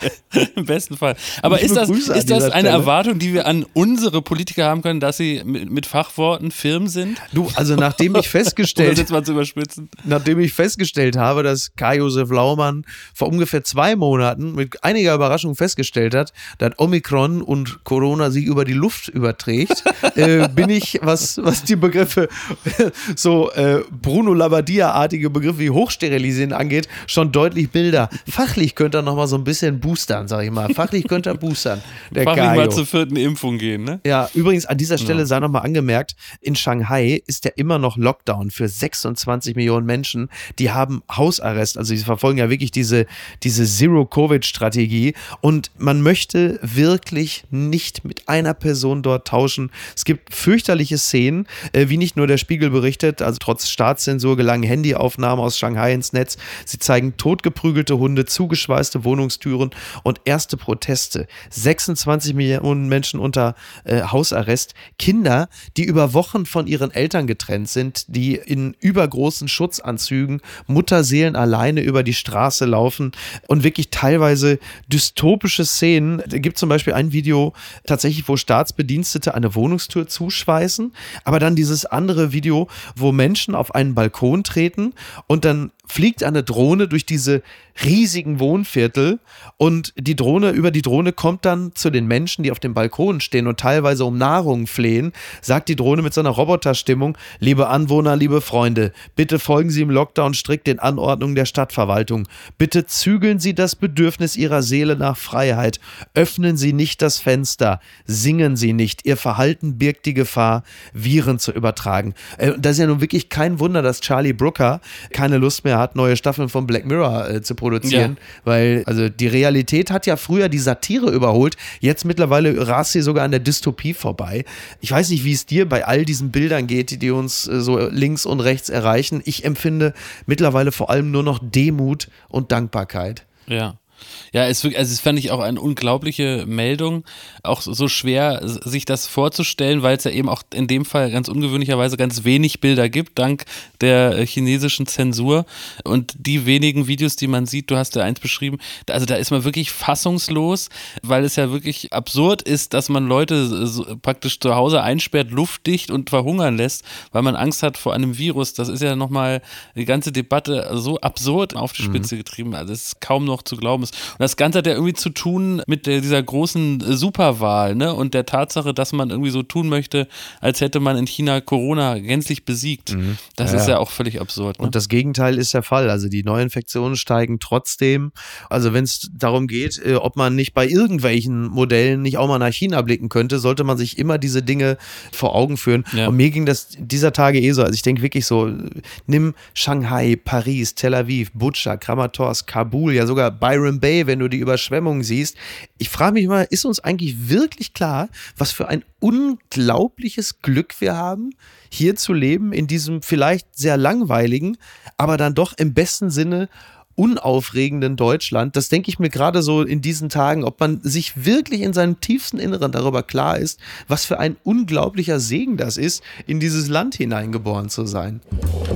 Speaker 3: Im besten Fall. Aber ist das, ist das eine Stelle. Erwartung, die wir an unsere Politiker haben können, dass sie mit, mit Fachworten firm sind?
Speaker 1: Du, also nachdem ich festgestellt,
Speaker 3: jetzt mal zu überspitzen.
Speaker 1: nachdem ich festgestellt habe, dass Kai-Josef Laumann vor ungefähr zwei Monaten mit einiger Überraschung festgestellt hat, dass Omikron und Corona sich über die Luft überträgt, äh, bin ich, was, was die Begriffe so äh, Bruno Labbadia-artige Begriffe wie Hochsterilisieren angeht, schon deutlich milder. Fachlich könnte er nochmal so ein bisschen boostern, sag ich mal. Fachlich könnte er boostern.
Speaker 3: Der Fachlich Gaio. mal zur vierten Impfung gehen, ne?
Speaker 1: Ja, übrigens an dieser Stelle ja. sei nochmal angemerkt, in Shanghai ist ja immer noch Lockdown für 26 Millionen Menschen. Die haben Hausarrest, also sie verfolgen ja wirklich diese, diese Zero-Covid-Strategie und man möchte wirklich nicht mit einer Person dort tauschen. Es gibt fürchterliche Szenen, äh, wie nicht nur der Spiegel berichtet, also trotz Staatszensur gelangen Handyaufnahmen aus Shanghai ins Netz. Sie zeigen totgeprügelte Hunde, zugeschweißte Wohnungstüren und erste Proteste. 26 Millionen Menschen unter äh, Hausarrest. Kinder, die über Wochen von ihren Eltern getrennt sind, die in übergroßen Schutzanzügen, Mutterseelen alleine über die Straße laufen und wirklich teilweise dystopische Szenen. Da gibt zum Beispiel ein Video tatsächlich, wo Staatsbedienstete eine Wohnungstür zuschweißen, aber dann dieses andere Video, wo Menschen auf einen Balkon treten und dann fliegt eine Drohne durch diese riesigen Wohnviertel und die Drohne, über die Drohne kommt dann zu den Menschen, die auf dem Balkon stehen und teilweise um Nahrung flehen, sagt die Drohne mit so einer Roboterstimmung, liebe Anwohner, liebe Freunde, bitte folgen Sie im Lockdown strikt den Anordnungen der Stadtverwaltung. Bitte zügeln Sie das Bedürfnis Ihrer Seele nach Freiheit. Öffnen Sie nicht das Fenster. Singen Sie nicht. Ihr Verhalten birgt die Gefahr, Viren zu übertragen. Äh, das ist ja nun wirklich kein Wunder, dass Charlie Brooker keine Lust mehr hat, neue Staffeln von Black Mirror äh, zu produzieren, ja. weil also die Realität hat ja früher die Satire überholt, jetzt mittlerweile rast sie sogar an der Dystopie vorbei. Ich weiß nicht, wie es dir bei all diesen Bildern geht, die uns äh, so links und rechts erreichen. Ich empfinde mittlerweile vor allem nur noch Demut und Dankbarkeit.
Speaker 3: Ja. Ja, es, also es fand ich auch eine unglaubliche Meldung. Auch so schwer, sich das vorzustellen, weil es ja eben auch in dem Fall ganz ungewöhnlicherweise ganz wenig Bilder gibt, dank der äh, chinesischen Zensur. Und die wenigen Videos, die man sieht, du hast ja eins beschrieben, also da ist man wirklich fassungslos, weil es ja wirklich absurd ist, dass man Leute so praktisch zu Hause einsperrt, luftdicht und verhungern lässt, weil man Angst hat vor einem Virus. Das ist ja nochmal die ganze Debatte so absurd auf die mhm. Spitze getrieben. Also es ist kaum noch zu glauben muss. Und das Ganze hat ja irgendwie zu tun mit dieser großen Superwahl, ne? Und der Tatsache, dass man irgendwie so tun möchte, als hätte man in China Corona gänzlich besiegt. Mhm. Das ja, ist ja auch völlig absurd.
Speaker 1: Ne? Und das Gegenteil ist der Fall. Also die Neuinfektionen steigen trotzdem. Also wenn es darum geht, äh, ob man nicht bei irgendwelchen Modellen nicht auch mal nach China blicken könnte, sollte man sich immer diese Dinge vor Augen führen. Ja. Und mir ging das dieser Tage eh so. Also ich denke wirklich so, nimm Shanghai, Paris, Tel Aviv, Butscha, Kramatorsk, Kabul, ja sogar Byron Bay, wenn du die Überschwemmungen siehst. Ich frage mich mal, ist uns eigentlich wirklich klar, was für ein unglaubliches Glück wir haben, hier zu leben, in diesem vielleicht sehr langweiligen, aber dann doch im besten Sinne unaufregenden Deutschland. Das denke ich mir gerade so in diesen Tagen, ob man sich wirklich in seinem tiefsten Inneren darüber klar ist, was für ein unglaublicher Segen das ist, in dieses Land hineingeboren zu sein.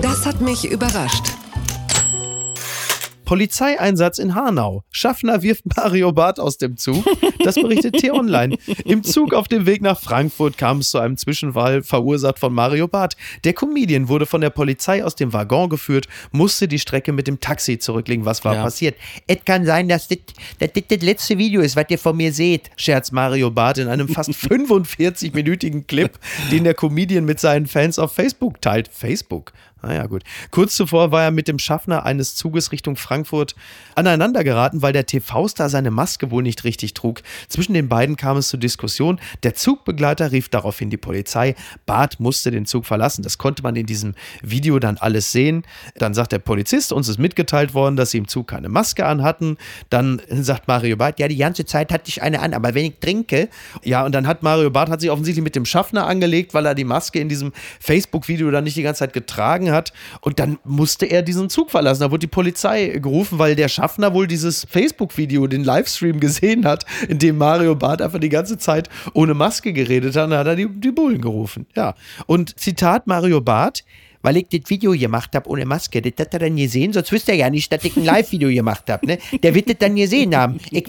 Speaker 2: Das hat mich überrascht.
Speaker 1: Polizeieinsatz in Hanau. Schaffner wirft Mario Barth aus dem Zug. Das berichtet T-Online. Im Zug auf dem Weg nach Frankfurt kam es zu einem Zwischenfall, verursacht von Mario Barth. Der Comedian wurde von der Polizei aus dem Waggon geführt, musste die Strecke mit dem Taxi zurücklegen. Was war ja. passiert? Es kann sein, dass das, das, das das letzte Video ist, was ihr von mir seht, scherzt Mario Barth in einem fast 45-minütigen Clip, den der Comedian mit seinen Fans auf Facebook teilt. Facebook? Naja, gut. Kurz zuvor war er mit dem Schaffner eines Zuges Richtung Frankfurt aneinander geraten, weil der TV-Star seine Maske wohl nicht richtig trug. Zwischen den beiden kam es zur Diskussion. Der Zugbegleiter rief daraufhin die Polizei. Bart musste den Zug verlassen. Das konnte man in diesem Video dann alles sehen. Dann sagt der Polizist, uns ist mitgeteilt worden, dass sie im Zug keine Maske anhatten. Dann sagt Mario Barth, ja, die ganze Zeit hatte ich eine an, aber wenn ich trinke. Ja, und dann hat Mario Barth hat sich offensichtlich mit dem Schaffner angelegt, weil er die Maske in diesem Facebook-Video dann nicht die ganze Zeit getragen hat. Und dann musste er diesen Zug verlassen. Da wurde die Polizei gerufen, weil der Schaffner wohl dieses Facebook-Video, den Livestream gesehen hat, in dem Mario Barth einfach die ganze Zeit ohne Maske geredet hat. Dann hat er die, die Bullen gerufen. Ja. Und Zitat Mario Barth weil ich das Video gemacht habe ohne Maske. Das hat er dann gesehen, sonst wüsste er ja nicht, dass ich ein Live-Video gemacht habe. Ne? Der wird das dann gesehen haben. Ich,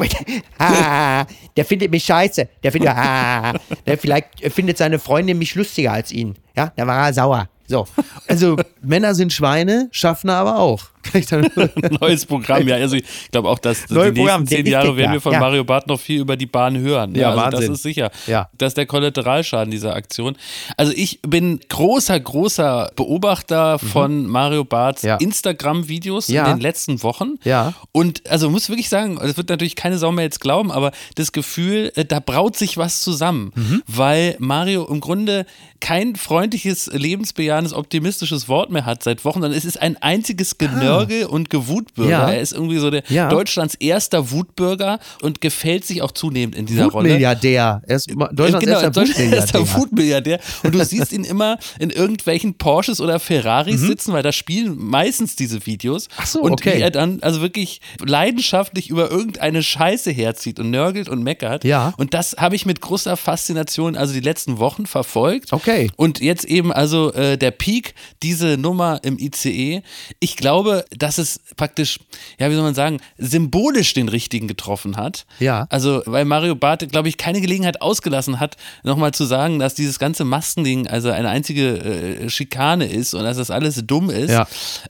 Speaker 1: ah, der findet mich scheiße. Der findet, ah, der vielleicht findet seine Freundin mich lustiger als ihn. Ja, da war er sauer. So. Also Männer sind Schweine, Schaffner aber auch.
Speaker 3: Neues Programm, ja. Also ich glaube auch, dass Neue die Programm, nächsten zehn Jahre werden wir von ja. Mario Barth noch viel über die Bahn hören. Ja, also Wahnsinn. das ist sicher. Ja. Das ist der Kollateralschaden dieser Aktion. Also ich bin großer, großer Beobachter mhm. von Mario Barths ja. Instagram-Videos ja. in den letzten Wochen. Ja. Und also muss wirklich sagen, das wird natürlich keine Sau mehr jetzt glauben, aber das Gefühl, äh, da braut sich was zusammen. Mhm. Weil Mario im Grunde kein freundliches, lebensbejahendes, optimistisches Wort mehr hat seit Wochen, sondern es ist ein einziges Genörgel Nörgel und Gewutbürger. Ja. Er ist irgendwie so der ja. Deutschlands erster Wutbürger und gefällt sich auch zunehmend in dieser Rolle.
Speaker 1: Milliardär. Er ist Deutschlands genau, erster Wutmilliardär.
Speaker 3: Wutmilliardär. Und du siehst ihn immer in irgendwelchen Porsches oder Ferraris mhm. sitzen, weil da spielen meistens diese Videos.
Speaker 1: Ach so,
Speaker 3: und
Speaker 1: okay.
Speaker 3: wie er dann also wirklich leidenschaftlich über irgendeine Scheiße herzieht und nörgelt und meckert. Ja. Und das habe ich mit großer Faszination also die letzten Wochen verfolgt.
Speaker 1: Okay.
Speaker 3: Und jetzt eben also äh, der Peak, diese Nummer im ICE. Ich glaube, dass es praktisch, ja, wie soll man sagen, symbolisch den richtigen getroffen hat. Ja. Also, weil Mario Barth, glaube ich, keine Gelegenheit ausgelassen hat, nochmal zu sagen, dass dieses ganze Maskending also eine einzige äh, Schikane ist und dass das alles dumm ist. Ja.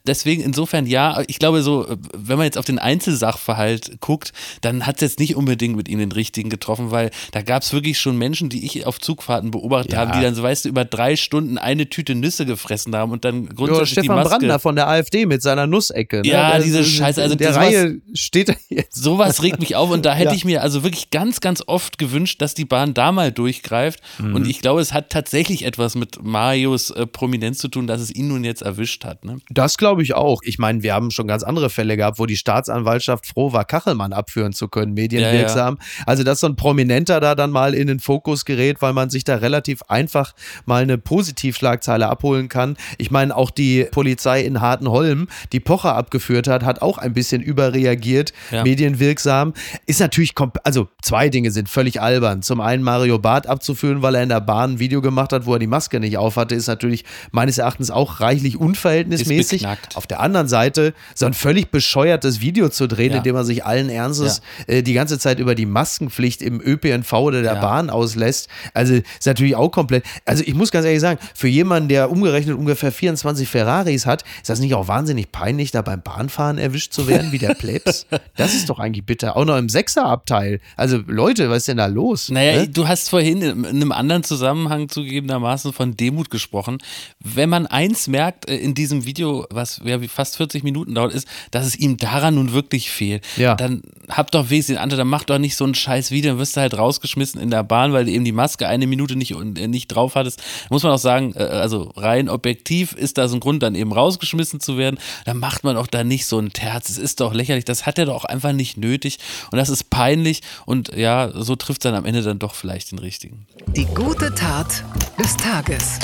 Speaker 3: Deswegen insofern ja, ich glaube so, wenn man jetzt auf den Einzelsachverhalt guckt, dann hat es jetzt nicht unbedingt mit ihm den richtigen getroffen, weil da gab es wirklich schon Menschen, die ich auf Zugfahrten beobachtet ja. habe, die dann so, weißt du, über drei Stunden eine Tüte Nüsse gefressen haben und dann grundsätzlich
Speaker 1: ja, Stefan
Speaker 3: die Maske.
Speaker 1: Brandner von der AfD mit seiner Nuss Nussecke.
Speaker 3: Ne? Ja, das diese Scheiße. Also
Speaker 1: der Reihe steht da
Speaker 3: jetzt. Sowas regt mich auf und da hätte ja. ich mir also wirklich ganz, ganz oft gewünscht, dass die Bahn da mal durchgreift. Mhm. Und ich glaube, es hat tatsächlich etwas mit Marios äh, Prominenz zu tun, dass es ihn nun jetzt erwischt hat. Ne?
Speaker 1: Das glaube ich auch. Ich meine, wir haben schon ganz andere Fälle gehabt, wo die Staatsanwaltschaft froh war, Kachelmann abführen zu können, medienwirksam. Ja, ja. Also, dass so ein Prominenter da dann mal in den Fokus gerät, weil man sich da relativ einfach mal eine Positivschlagzeile abholen kann. Ich meine, auch die Polizei in Hartenholm, die Pocher abgeführt hat, hat auch ein bisschen überreagiert, ja. medienwirksam. Ist natürlich, also zwei Dinge sind völlig albern. Zum einen Mario Barth abzuführen, weil er in der Bahn ein Video gemacht hat, wo er die Maske nicht aufhatte, ist natürlich meines Erachtens auch reichlich unverhältnismäßig. Auf der anderen Seite so ein völlig bescheuertes Video zu drehen, ja. indem er sich allen Ernstes ja. äh, die ganze Zeit über die Maskenpflicht im ÖPNV oder der Bahn auslässt. Also ist natürlich auch komplett. Also ich muss ganz ehrlich sagen, für jemanden, der umgerechnet ungefähr 24 Ferraris hat, ist das nicht auch wahnsinnig peinlich nicht, da beim Bahnfahren erwischt zu werden, wie der Plebs? das ist doch eigentlich bitter. Auch noch im Sechserabteil. Also Leute, was ist denn da los?
Speaker 3: Naja, ne? du hast vorhin in einem anderen Zusammenhang zugegebenermaßen von Demut gesprochen. Wenn man eins merkt äh, in diesem Video, was ja fast 40 Minuten dauert, ist, dass es ihm daran nun wirklich fehlt. Ja. Dann hab doch wesentlich andere, dann mach doch nicht so ein scheiß Video, dann wirst du halt rausgeschmissen in der Bahn, weil du eben die Maske eine Minute nicht, äh, nicht drauf hattest. Muss man auch sagen, äh, also rein objektiv ist da so ein Grund, dann eben rausgeschmissen zu werden. Dann macht man auch da nicht so ein Terz. Es ist doch lächerlich. Das hat er doch einfach nicht nötig. Und das ist peinlich. Und ja, so trifft es dann am Ende dann doch vielleicht den richtigen.
Speaker 2: Die gute Tat des Tages.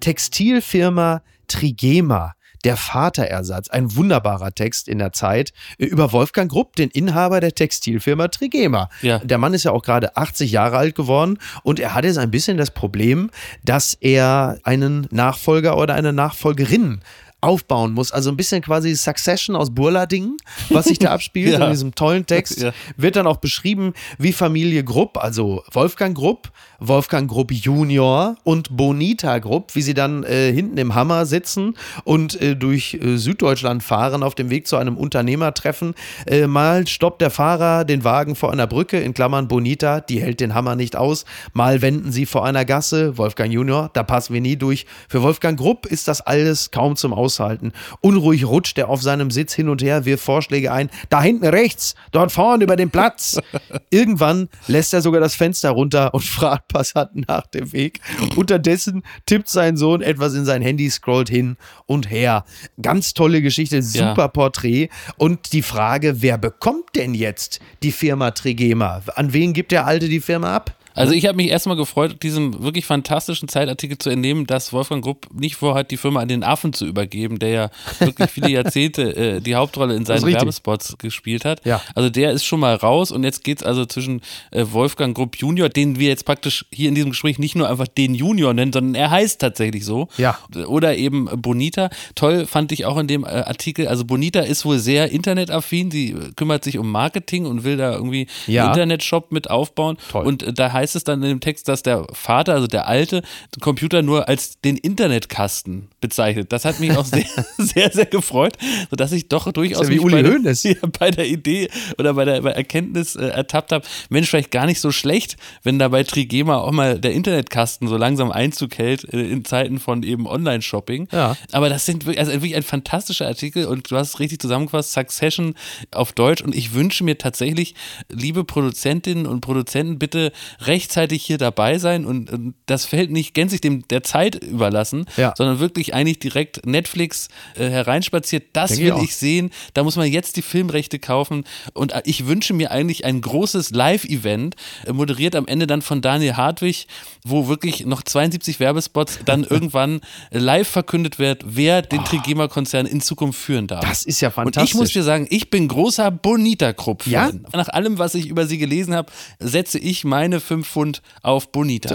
Speaker 1: Textilfirma Trigema der Vaterersatz, ein wunderbarer Text in der Zeit über Wolfgang Grupp, den Inhaber der Textilfirma Trigema. Ja. Der Mann ist ja auch gerade 80 Jahre alt geworden und er hat jetzt ein bisschen das Problem, dass er einen Nachfolger oder eine Nachfolgerin aufbauen muss. Also ein bisschen quasi Succession aus Burladingen, was sich da abspielt ja. in diesem tollen Text. Ja. Wird dann auch beschrieben, wie Familie Grupp, also Wolfgang Grupp, Wolfgang Grupp Junior und Bonita Grupp, wie sie dann äh, hinten im Hammer sitzen und äh, durch äh, Süddeutschland fahren auf dem Weg zu einem Unternehmertreffen. Äh, mal stoppt der Fahrer den Wagen vor einer Brücke, in Klammern Bonita, die hält den Hammer nicht aus. Mal wenden sie vor einer Gasse, Wolfgang Junior, da passen wir nie durch. Für Wolfgang Grupp ist das alles kaum zum Aushalten. Unruhig rutscht er auf seinem Sitz hin und her, wirft Vorschläge ein. Da hinten rechts, dort vorne über den Platz. Irgendwann lässt er sogar das Fenster runter und fragt Passanten nach dem Weg. Unterdessen tippt sein Sohn etwas in sein Handy, scrollt hin und her. Ganz tolle Geschichte, super ja. Porträt. Und die Frage, wer bekommt denn jetzt die Firma Trigema? An wen gibt der Alte die Firma ab?
Speaker 3: Also ich habe mich erstmal gefreut, diesem wirklich fantastischen Zeitartikel zu entnehmen, dass Wolfgang Grupp nicht vorhat, die Firma an den Affen zu übergeben, der ja wirklich viele Jahrzehnte äh, die Hauptrolle in seinen Werbespots gespielt hat. Ja. Also der ist schon mal raus und jetzt geht es also zwischen äh, Wolfgang Grupp Junior, den wir jetzt praktisch hier in diesem Gespräch nicht nur einfach den Junior nennen, sondern er heißt tatsächlich so. Ja. Oder eben Bonita. Toll fand ich auch in dem äh, Artikel, also Bonita ist wohl sehr internetaffin, sie kümmert sich um Marketing und will da irgendwie ja. einen Internetshop mit aufbauen. Toll. Und äh, da heißt heißt es dann in dem Text, dass der Vater, also der alte, den Computer nur als den Internetkasten bezeichnet. Das hat mich auch sehr, sehr, sehr gefreut, sodass ich doch durchaus
Speaker 1: ja wie Uli bei, der,
Speaker 3: bei der Idee oder bei der bei Erkenntnis äh, ertappt habe, Mensch, vielleicht gar nicht so schlecht, wenn da bei Trigema auch mal der Internetkasten so langsam Einzug hält äh, in Zeiten von eben Online-Shopping. Ja. Aber das sind wirklich, also wirklich ein fantastischer Artikel und du hast es richtig zusammengefasst, Succession auf Deutsch und ich wünsche mir tatsächlich, liebe Produzentinnen und Produzenten, bitte rechtzeitig hier dabei sein und, und das Feld nicht gänzlich dem der Zeit überlassen, ja. sondern wirklich eigentlich direkt Netflix äh, hereinspaziert. Das Denke will ich, ich sehen. Da muss man jetzt die Filmrechte kaufen und äh, ich wünsche mir eigentlich ein großes Live-Event, äh, moderiert am Ende dann von Daniel Hartwig, wo wirklich noch 72 Werbespots dann irgendwann live verkündet wird, wer den oh. Trigema-Konzern in Zukunft führen darf.
Speaker 1: Das ist ja fantastisch.
Speaker 3: Und ich muss dir sagen, ich bin großer Bonita-Krupp-Fan. Ja? Nach allem, was ich über sie gelesen habe, setze ich meine fünf 5 Pfund auf Bonita.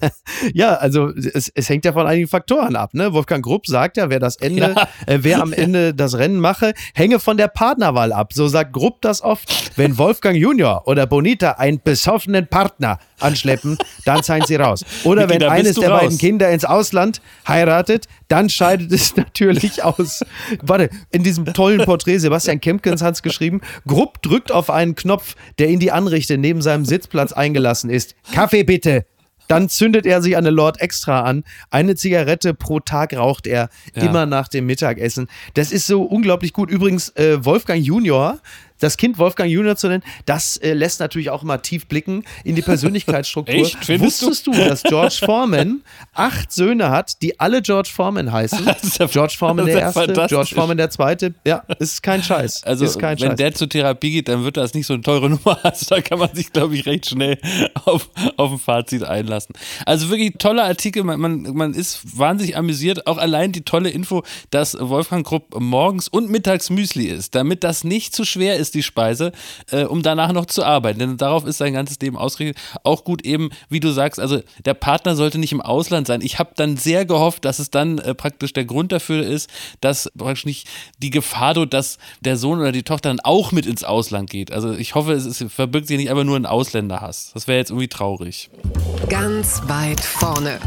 Speaker 1: ja, also es, es, hängt ja von einigen Faktoren ab. Ne? Wolfgang Grupp sagt ja, wer das Ende, ja. äh, wer am Ende das Rennen mache, hänge von der Partnerwahl ab. So sagt Grupp das oft. Wenn Wolfgang Junior oder Bonita einen besoffenen Partner anschleppen, dann seien sie raus. Oder wenn eines der raus. beiden Kinder ins Ausland heiratet, dann scheidet es natürlich aus. Warte, in diesem tollen Porträt, Sebastian Kempkens hat es geschrieben, Grupp drückt auf einen Knopf, der in die Anrichte neben seinem Sitzplatz eingelassen ist. Kaffee bitte. Dann zündet er sich eine Lord Extra an. Eine Zigarette pro Tag raucht er ja. immer nach dem Mittagessen. Das ist so unglaublich gut. Übrigens, äh, Wolfgang Junior das Kind Wolfgang Junior zu nennen, das äh, lässt natürlich auch immer tief blicken in die Persönlichkeitsstruktur. Echt? Wusstest du? du, dass George Foreman acht Söhne hat, die alle George Foreman heißen? Ja George Foreman der erste, George Foreman der zweite. Ja, ist kein Scheiß.
Speaker 3: Also
Speaker 1: ist kein
Speaker 3: wenn
Speaker 1: Scheiß.
Speaker 3: der zur Therapie geht, dann wird das nicht so eine teure Nummer. Also da kann man sich, glaube ich, recht schnell auf, auf ein Fazit einlassen. Also wirklich toller Artikel. Man, man, man ist wahnsinnig amüsiert. Auch allein die tolle Info, dass Wolfgang Krupp morgens und mittags Müsli ist, damit das nicht zu schwer ist ist die Speise, äh, um danach noch zu arbeiten. Denn darauf ist sein ganzes Leben ausgerichtet. Auch gut eben, wie du sagst, also der Partner sollte nicht im Ausland sein. Ich habe dann sehr gehofft, dass es dann äh, praktisch der Grund dafür ist, dass praktisch nicht die Gefahr droht, dass der Sohn oder die Tochter dann auch mit ins Ausland geht. Also ich hoffe, es ist, verbirgt sich nicht einfach nur ein Ausländerhass. Das wäre jetzt irgendwie traurig.
Speaker 2: Ganz weit vorne.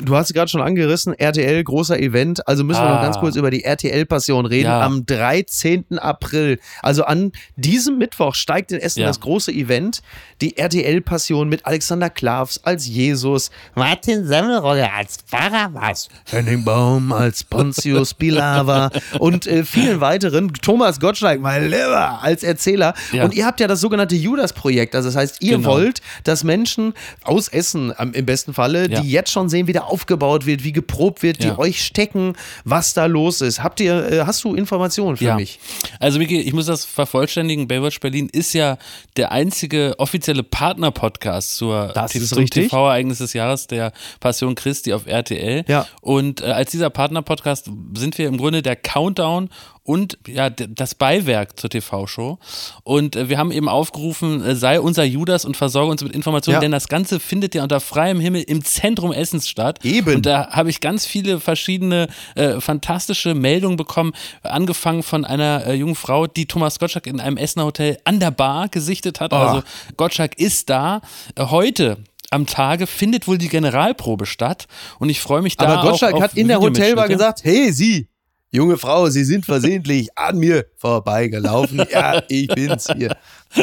Speaker 1: Du hast gerade schon angerissen, RTL, großer Event. Also müssen wir noch ganz
Speaker 3: Ah.
Speaker 1: kurz über die RTL-Passion reden.
Speaker 3: Ja.
Speaker 1: Am 13. April, also an diesem Mittwoch, steigt in Essen
Speaker 3: Ja.
Speaker 1: das große Event. Die RTL-Passion mit Alexander Klavs als Jesus, Martin Semmelrogge als Barabbas, Henning Baum als Pontius Pilawa und äh, vielen weiteren. Thomas Gottschalk, mein Lieber, als Erzähler.
Speaker 3: Ja.
Speaker 1: Und ihr habt ja das sogenannte Judas-Projekt. Also das heißt, ihr
Speaker 3: Genau.
Speaker 1: wollt, dass Menschen aus Essen im besten Falle, die jetzt schon sehen, wie der aufgebaut wird, wie geprobt wird, die
Speaker 3: Ja.
Speaker 1: euch stecken, was da los ist. Habt ihr, äh, hast du Informationen für
Speaker 3: Ja.
Speaker 1: mich?
Speaker 3: Also Miki, ich muss das vervollständigen. Baywatch Berlin ist ja der einzige offizielle Partner-Podcast zur
Speaker 1: Das ist
Speaker 3: zum
Speaker 1: richtig.
Speaker 3: TV-Ereignis des Jahres der Passion Christi auf RTL.
Speaker 1: Ja.
Speaker 3: Und äh, als dieser Partner-Podcast sind wir im Grunde der Countdown und ja das Beiwerk zur TV-Show. Und äh, wir haben eben aufgerufen, äh, sei unser Judas und versorge uns mit Informationen,
Speaker 1: Ja.
Speaker 3: denn das Ganze findet ja unter freiem Himmel im Zentrum Essens statt.
Speaker 1: Eben.
Speaker 3: Und da habe ich ganz viele verschiedene äh, fantastische Meldungen bekommen, angefangen von einer äh, jungen Frau, die Thomas Gottschalk in einem Essener Hotel an der Bar gesichtet hat.
Speaker 1: Oh.
Speaker 3: Also Gottschalk ist da. Äh, heute am Tage findet wohl die Generalprobe statt und ich freue mich da
Speaker 1: Aber Gottschalk hat in der Hotelbar gesagt, hey Sie, junge Frau, Sie sind versehentlich an mir vorbeigelaufen. Ja, ich bin's hier.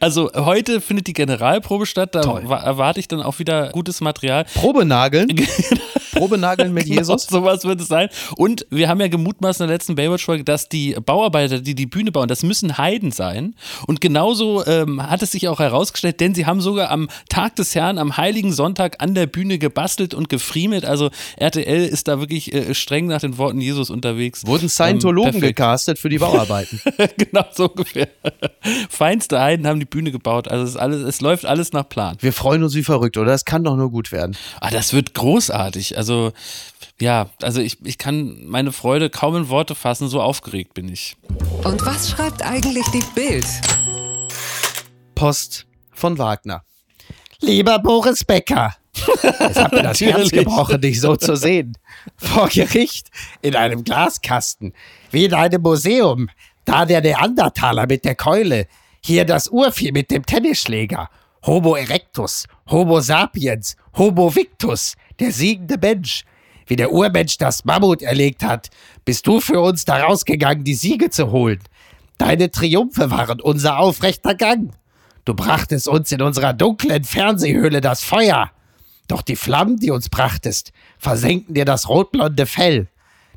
Speaker 3: Also heute findet die Generalprobe statt, da
Speaker 1: Toll.
Speaker 3: erwarte ich dann auch wieder gutes Material.
Speaker 1: Probenageln. Probenageln mit Jesus.
Speaker 3: Genau, sowas wird es sein. Und wir haben ja gemutmaßt in der letzten Baywatch-Folge, dass die Bauarbeiter, die die Bühne bauen, das müssen Heiden sein. Und genauso ähm, hat es sich auch herausgestellt, denn sie haben sogar am Tag des Herrn, am Heiligen Sonntag an der Bühne gebastelt und gefriemelt. Also RTL ist da wirklich äh, streng nach den Worten Jesus unterwegs.
Speaker 1: Wurden Scientologen
Speaker 3: Ähm, perfekt.
Speaker 1: gecastet für die Bauarbeiten.
Speaker 3: genau so ungefähr. Feinste Heiden haben die Bühne gebaut. Also es, ist alles, es läuft alles nach Plan.
Speaker 1: Wir freuen uns wie verrückt, oder? Das kann doch nur gut werden.
Speaker 3: Ah, das wird großartig. Also, ja, also ich, ich kann meine Freude kaum in Worte fassen, so aufgeregt bin ich.
Speaker 2: Und was schreibt eigentlich die Bild?
Speaker 1: Post von Wagner.
Speaker 5: Lieber Boris Becker, es hat mir das Herz
Speaker 3: Natürlich.
Speaker 5: gebrochen, dich so zu sehen. Vor Gericht, in einem Glaskasten, wie in einem Museum. Da der Neandertaler mit der Keule, hier das Urvieh mit dem Tennisschläger. Homo erectus, Homo sapiens, Homo victus, der siegende Mensch. Wie der Urmensch das Mammut erlegt hat, bist du für uns da rausgegangen, die Siege zu holen. Deine Triumphe waren unser aufrechter Gang. Du brachtest uns in unserer dunklen Fernsehhöhle das Feuer. Doch die Flammen, die uns brachtest, versenkten dir das rotblonde Fell.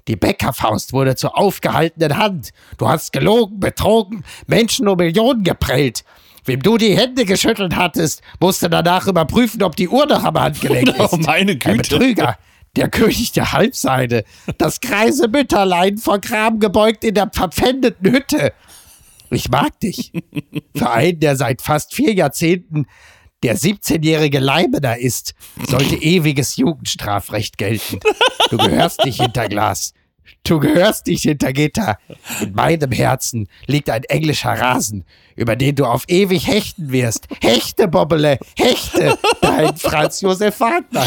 Speaker 5: Die Bäckerfaust wurde zur aufgehaltenen Hand. Du hast gelogen, betrogen, Menschen um Millionen geprellt. Wem du die Hände geschüttelt hattest, musste danach überprüfen, ob die Uhr noch am Handgelenk ist.
Speaker 3: Oh, meine
Speaker 5: Ein
Speaker 3: Güte.
Speaker 5: Betrüger, der König der Halbseide, das greise Mütterlein vor Kram gebeugt in der verpfändeten Hütte. Ich mag dich. Für einen, der seit fast vier Jahrzehnten der 17-jährige Leibener ist, sollte ewiges Jugendstrafrecht gelten. Du gehörst nicht hinter Glas. Du gehörst nicht hinter Gitter. In meinem Herzen liegt ein englischer Rasen, über den du auf ewig hechten wirst. Hechte, Bobbele, hechte, dein Franz Josef Wagner.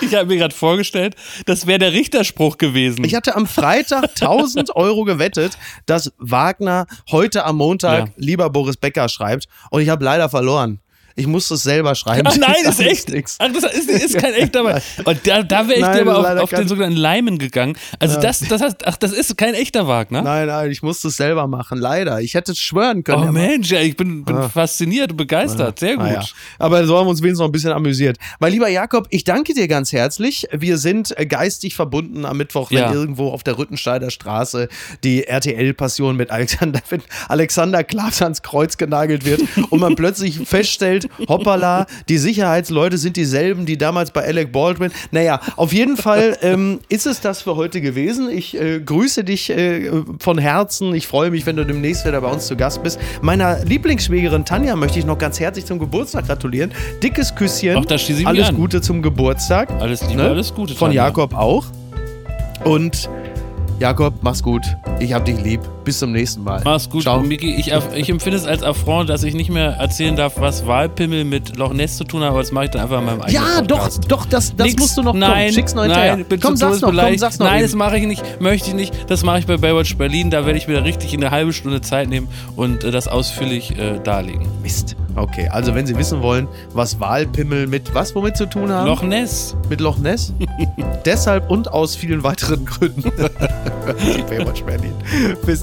Speaker 3: Ich habe mir gerade vorgestellt, das wäre der Richterspruch gewesen.
Speaker 1: Ich hatte am Freitag 1000 Euro gewettet, dass Wagner heute am Montag
Speaker 3: Ja.
Speaker 1: lieber Boris Becker schreibt. Und ich habe leider verloren. Ich musste es selber schreiben.
Speaker 3: Ach nein,
Speaker 1: Das
Speaker 3: ist echt.
Speaker 1: nix.
Speaker 3: Ach, das ist, ist kein echter Wagner. Und da, da wäre ich
Speaker 1: Nein,
Speaker 3: dir aber auf, auf den sogenannten Leimen gegangen. Also das, das heißt, ach, das ist kein echter Wagner.
Speaker 1: Nein, nein, ich musste es selber machen. Leider. Ich hätte es schwören können.
Speaker 3: Oh Mensch, ja, ich bin, bin fasziniert und begeistert. Sehr gut.
Speaker 1: Ah, ja. Aber so haben wir uns wenigstens noch ein bisschen amüsiert. Mein lieber Jakob, ich danke dir ganz herzlich. Wir sind äh, geistig verbunden am Mittwoch, wenn
Speaker 3: Ja.
Speaker 1: irgendwo auf der Rüttensteider Straße die RTL-Passion mit Alexander, Alexander Klaas ans Kreuz genagelt wird und man plötzlich feststellt, hoppala, die Sicherheitsleute sind dieselben, die damals bei Alec Baldwin. Naja, auf jeden Fall ähm, ist es das für heute gewesen. Ich äh, grüße dich äh, von Herzen. Ich freue mich, wenn du demnächst wieder bei uns zu Gast bist. Meiner Lieblingsschwägerin Tanja möchte ich noch ganz herzlich zum Geburtstag gratulieren. Dickes Küsschen.
Speaker 3: Ach, da schließe ich
Speaker 1: Alles
Speaker 3: an.
Speaker 1: Gute zum Geburtstag.
Speaker 3: Alles Liebe,
Speaker 1: Ne?
Speaker 3: alles Gute.
Speaker 1: Von
Speaker 3: Tanja.
Speaker 1: Jakob auch. Und Jakob, mach's gut. Ich hab dich lieb. Bis zum nächsten Mal.
Speaker 3: Mach's gut,
Speaker 1: Ciao.
Speaker 3: Miki. Ich, ich empfinde es als Affront, dass ich nicht mehr erzählen darf, was Wahlpimmel mit Loch Ness zu tun hat, aber das mache ich dann einfach in meinem eigenen
Speaker 1: Ja, doch,
Speaker 3: Podcast.
Speaker 1: doch, das, das
Speaker 3: Nix.
Speaker 1: musst du noch
Speaker 3: nein,
Speaker 1: kommen. Schick's noch
Speaker 3: nein,
Speaker 1: hinterher.
Speaker 3: bin
Speaker 1: Komm, sag's noch, komm, sag's noch.
Speaker 3: Nein,
Speaker 1: eben.
Speaker 3: das mache ich nicht, möchte ich nicht. Das mache ich bei Baywatch Berlin. Da werde ich mir richtig in eine halbe Stunde Zeit nehmen und äh, das ausführlich äh, darlegen.
Speaker 1: Mist. Okay, also wenn Sie wissen wollen, was Wahlpimmel mit was womit zu tun haben?
Speaker 3: Loch Ness.
Speaker 1: mit Loch Ness. Deshalb und aus vielen weiteren Gründen. Baywatch Berlin. Bis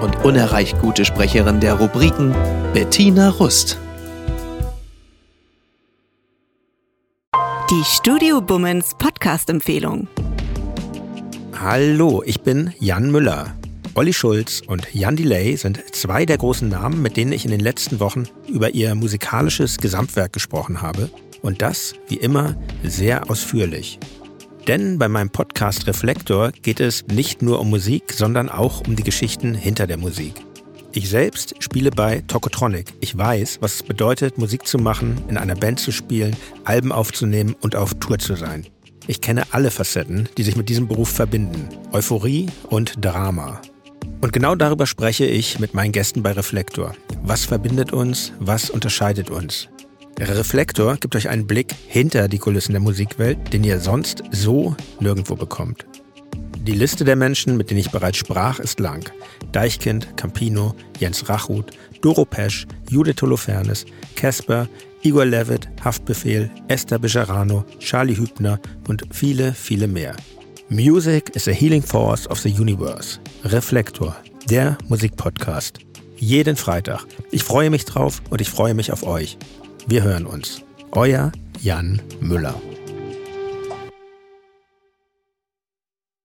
Speaker 1: und unerreicht gute Sprecherin der Rubriken Bettina Rust.
Speaker 6: Die Studio Bummens Podcast-Empfehlung.
Speaker 5: Hallo, ich bin Jan Müller. Olli Schulz und Jan Delay sind zwei der großen Namen, mit denen ich in den letzten Wochen über ihr musikalisches Gesamtwerk gesprochen habe. Und das, wie immer, sehr ausführlich. Denn bei meinem Podcast Reflektor geht es nicht nur um Musik, sondern auch um die Geschichten hinter der Musik. Ich selbst spiele bei Tokotronic. Ich weiß, was es bedeutet, Musik zu machen, in einer Band zu spielen, Alben aufzunehmen und auf Tour zu sein. Ich kenne alle Facetten, die sich mit diesem Beruf verbinden. Euphorie und Drama. Und genau darüber spreche ich mit meinen Gästen bei Reflektor. Was verbindet uns? Was unterscheidet uns? Reflektor gibt euch einen Blick hinter die Kulissen der Musikwelt, den ihr sonst so nirgendwo bekommt. Die Liste der Menschen, mit denen ich bereits sprach, ist lang. Deichkind, Campino, Jens Rachut, Doro Pesch, Judith Holofernes, Casper, Igor Levitt, Haftbefehl, Esther Bejarano, Charlie Hübner und viele, viele mehr. Music is a healing force of the universe. Reflektor, der Musikpodcast. Jeden Freitag. Ich freue mich drauf und ich freue mich auf euch. Wir hören uns. Euer Jan Müller.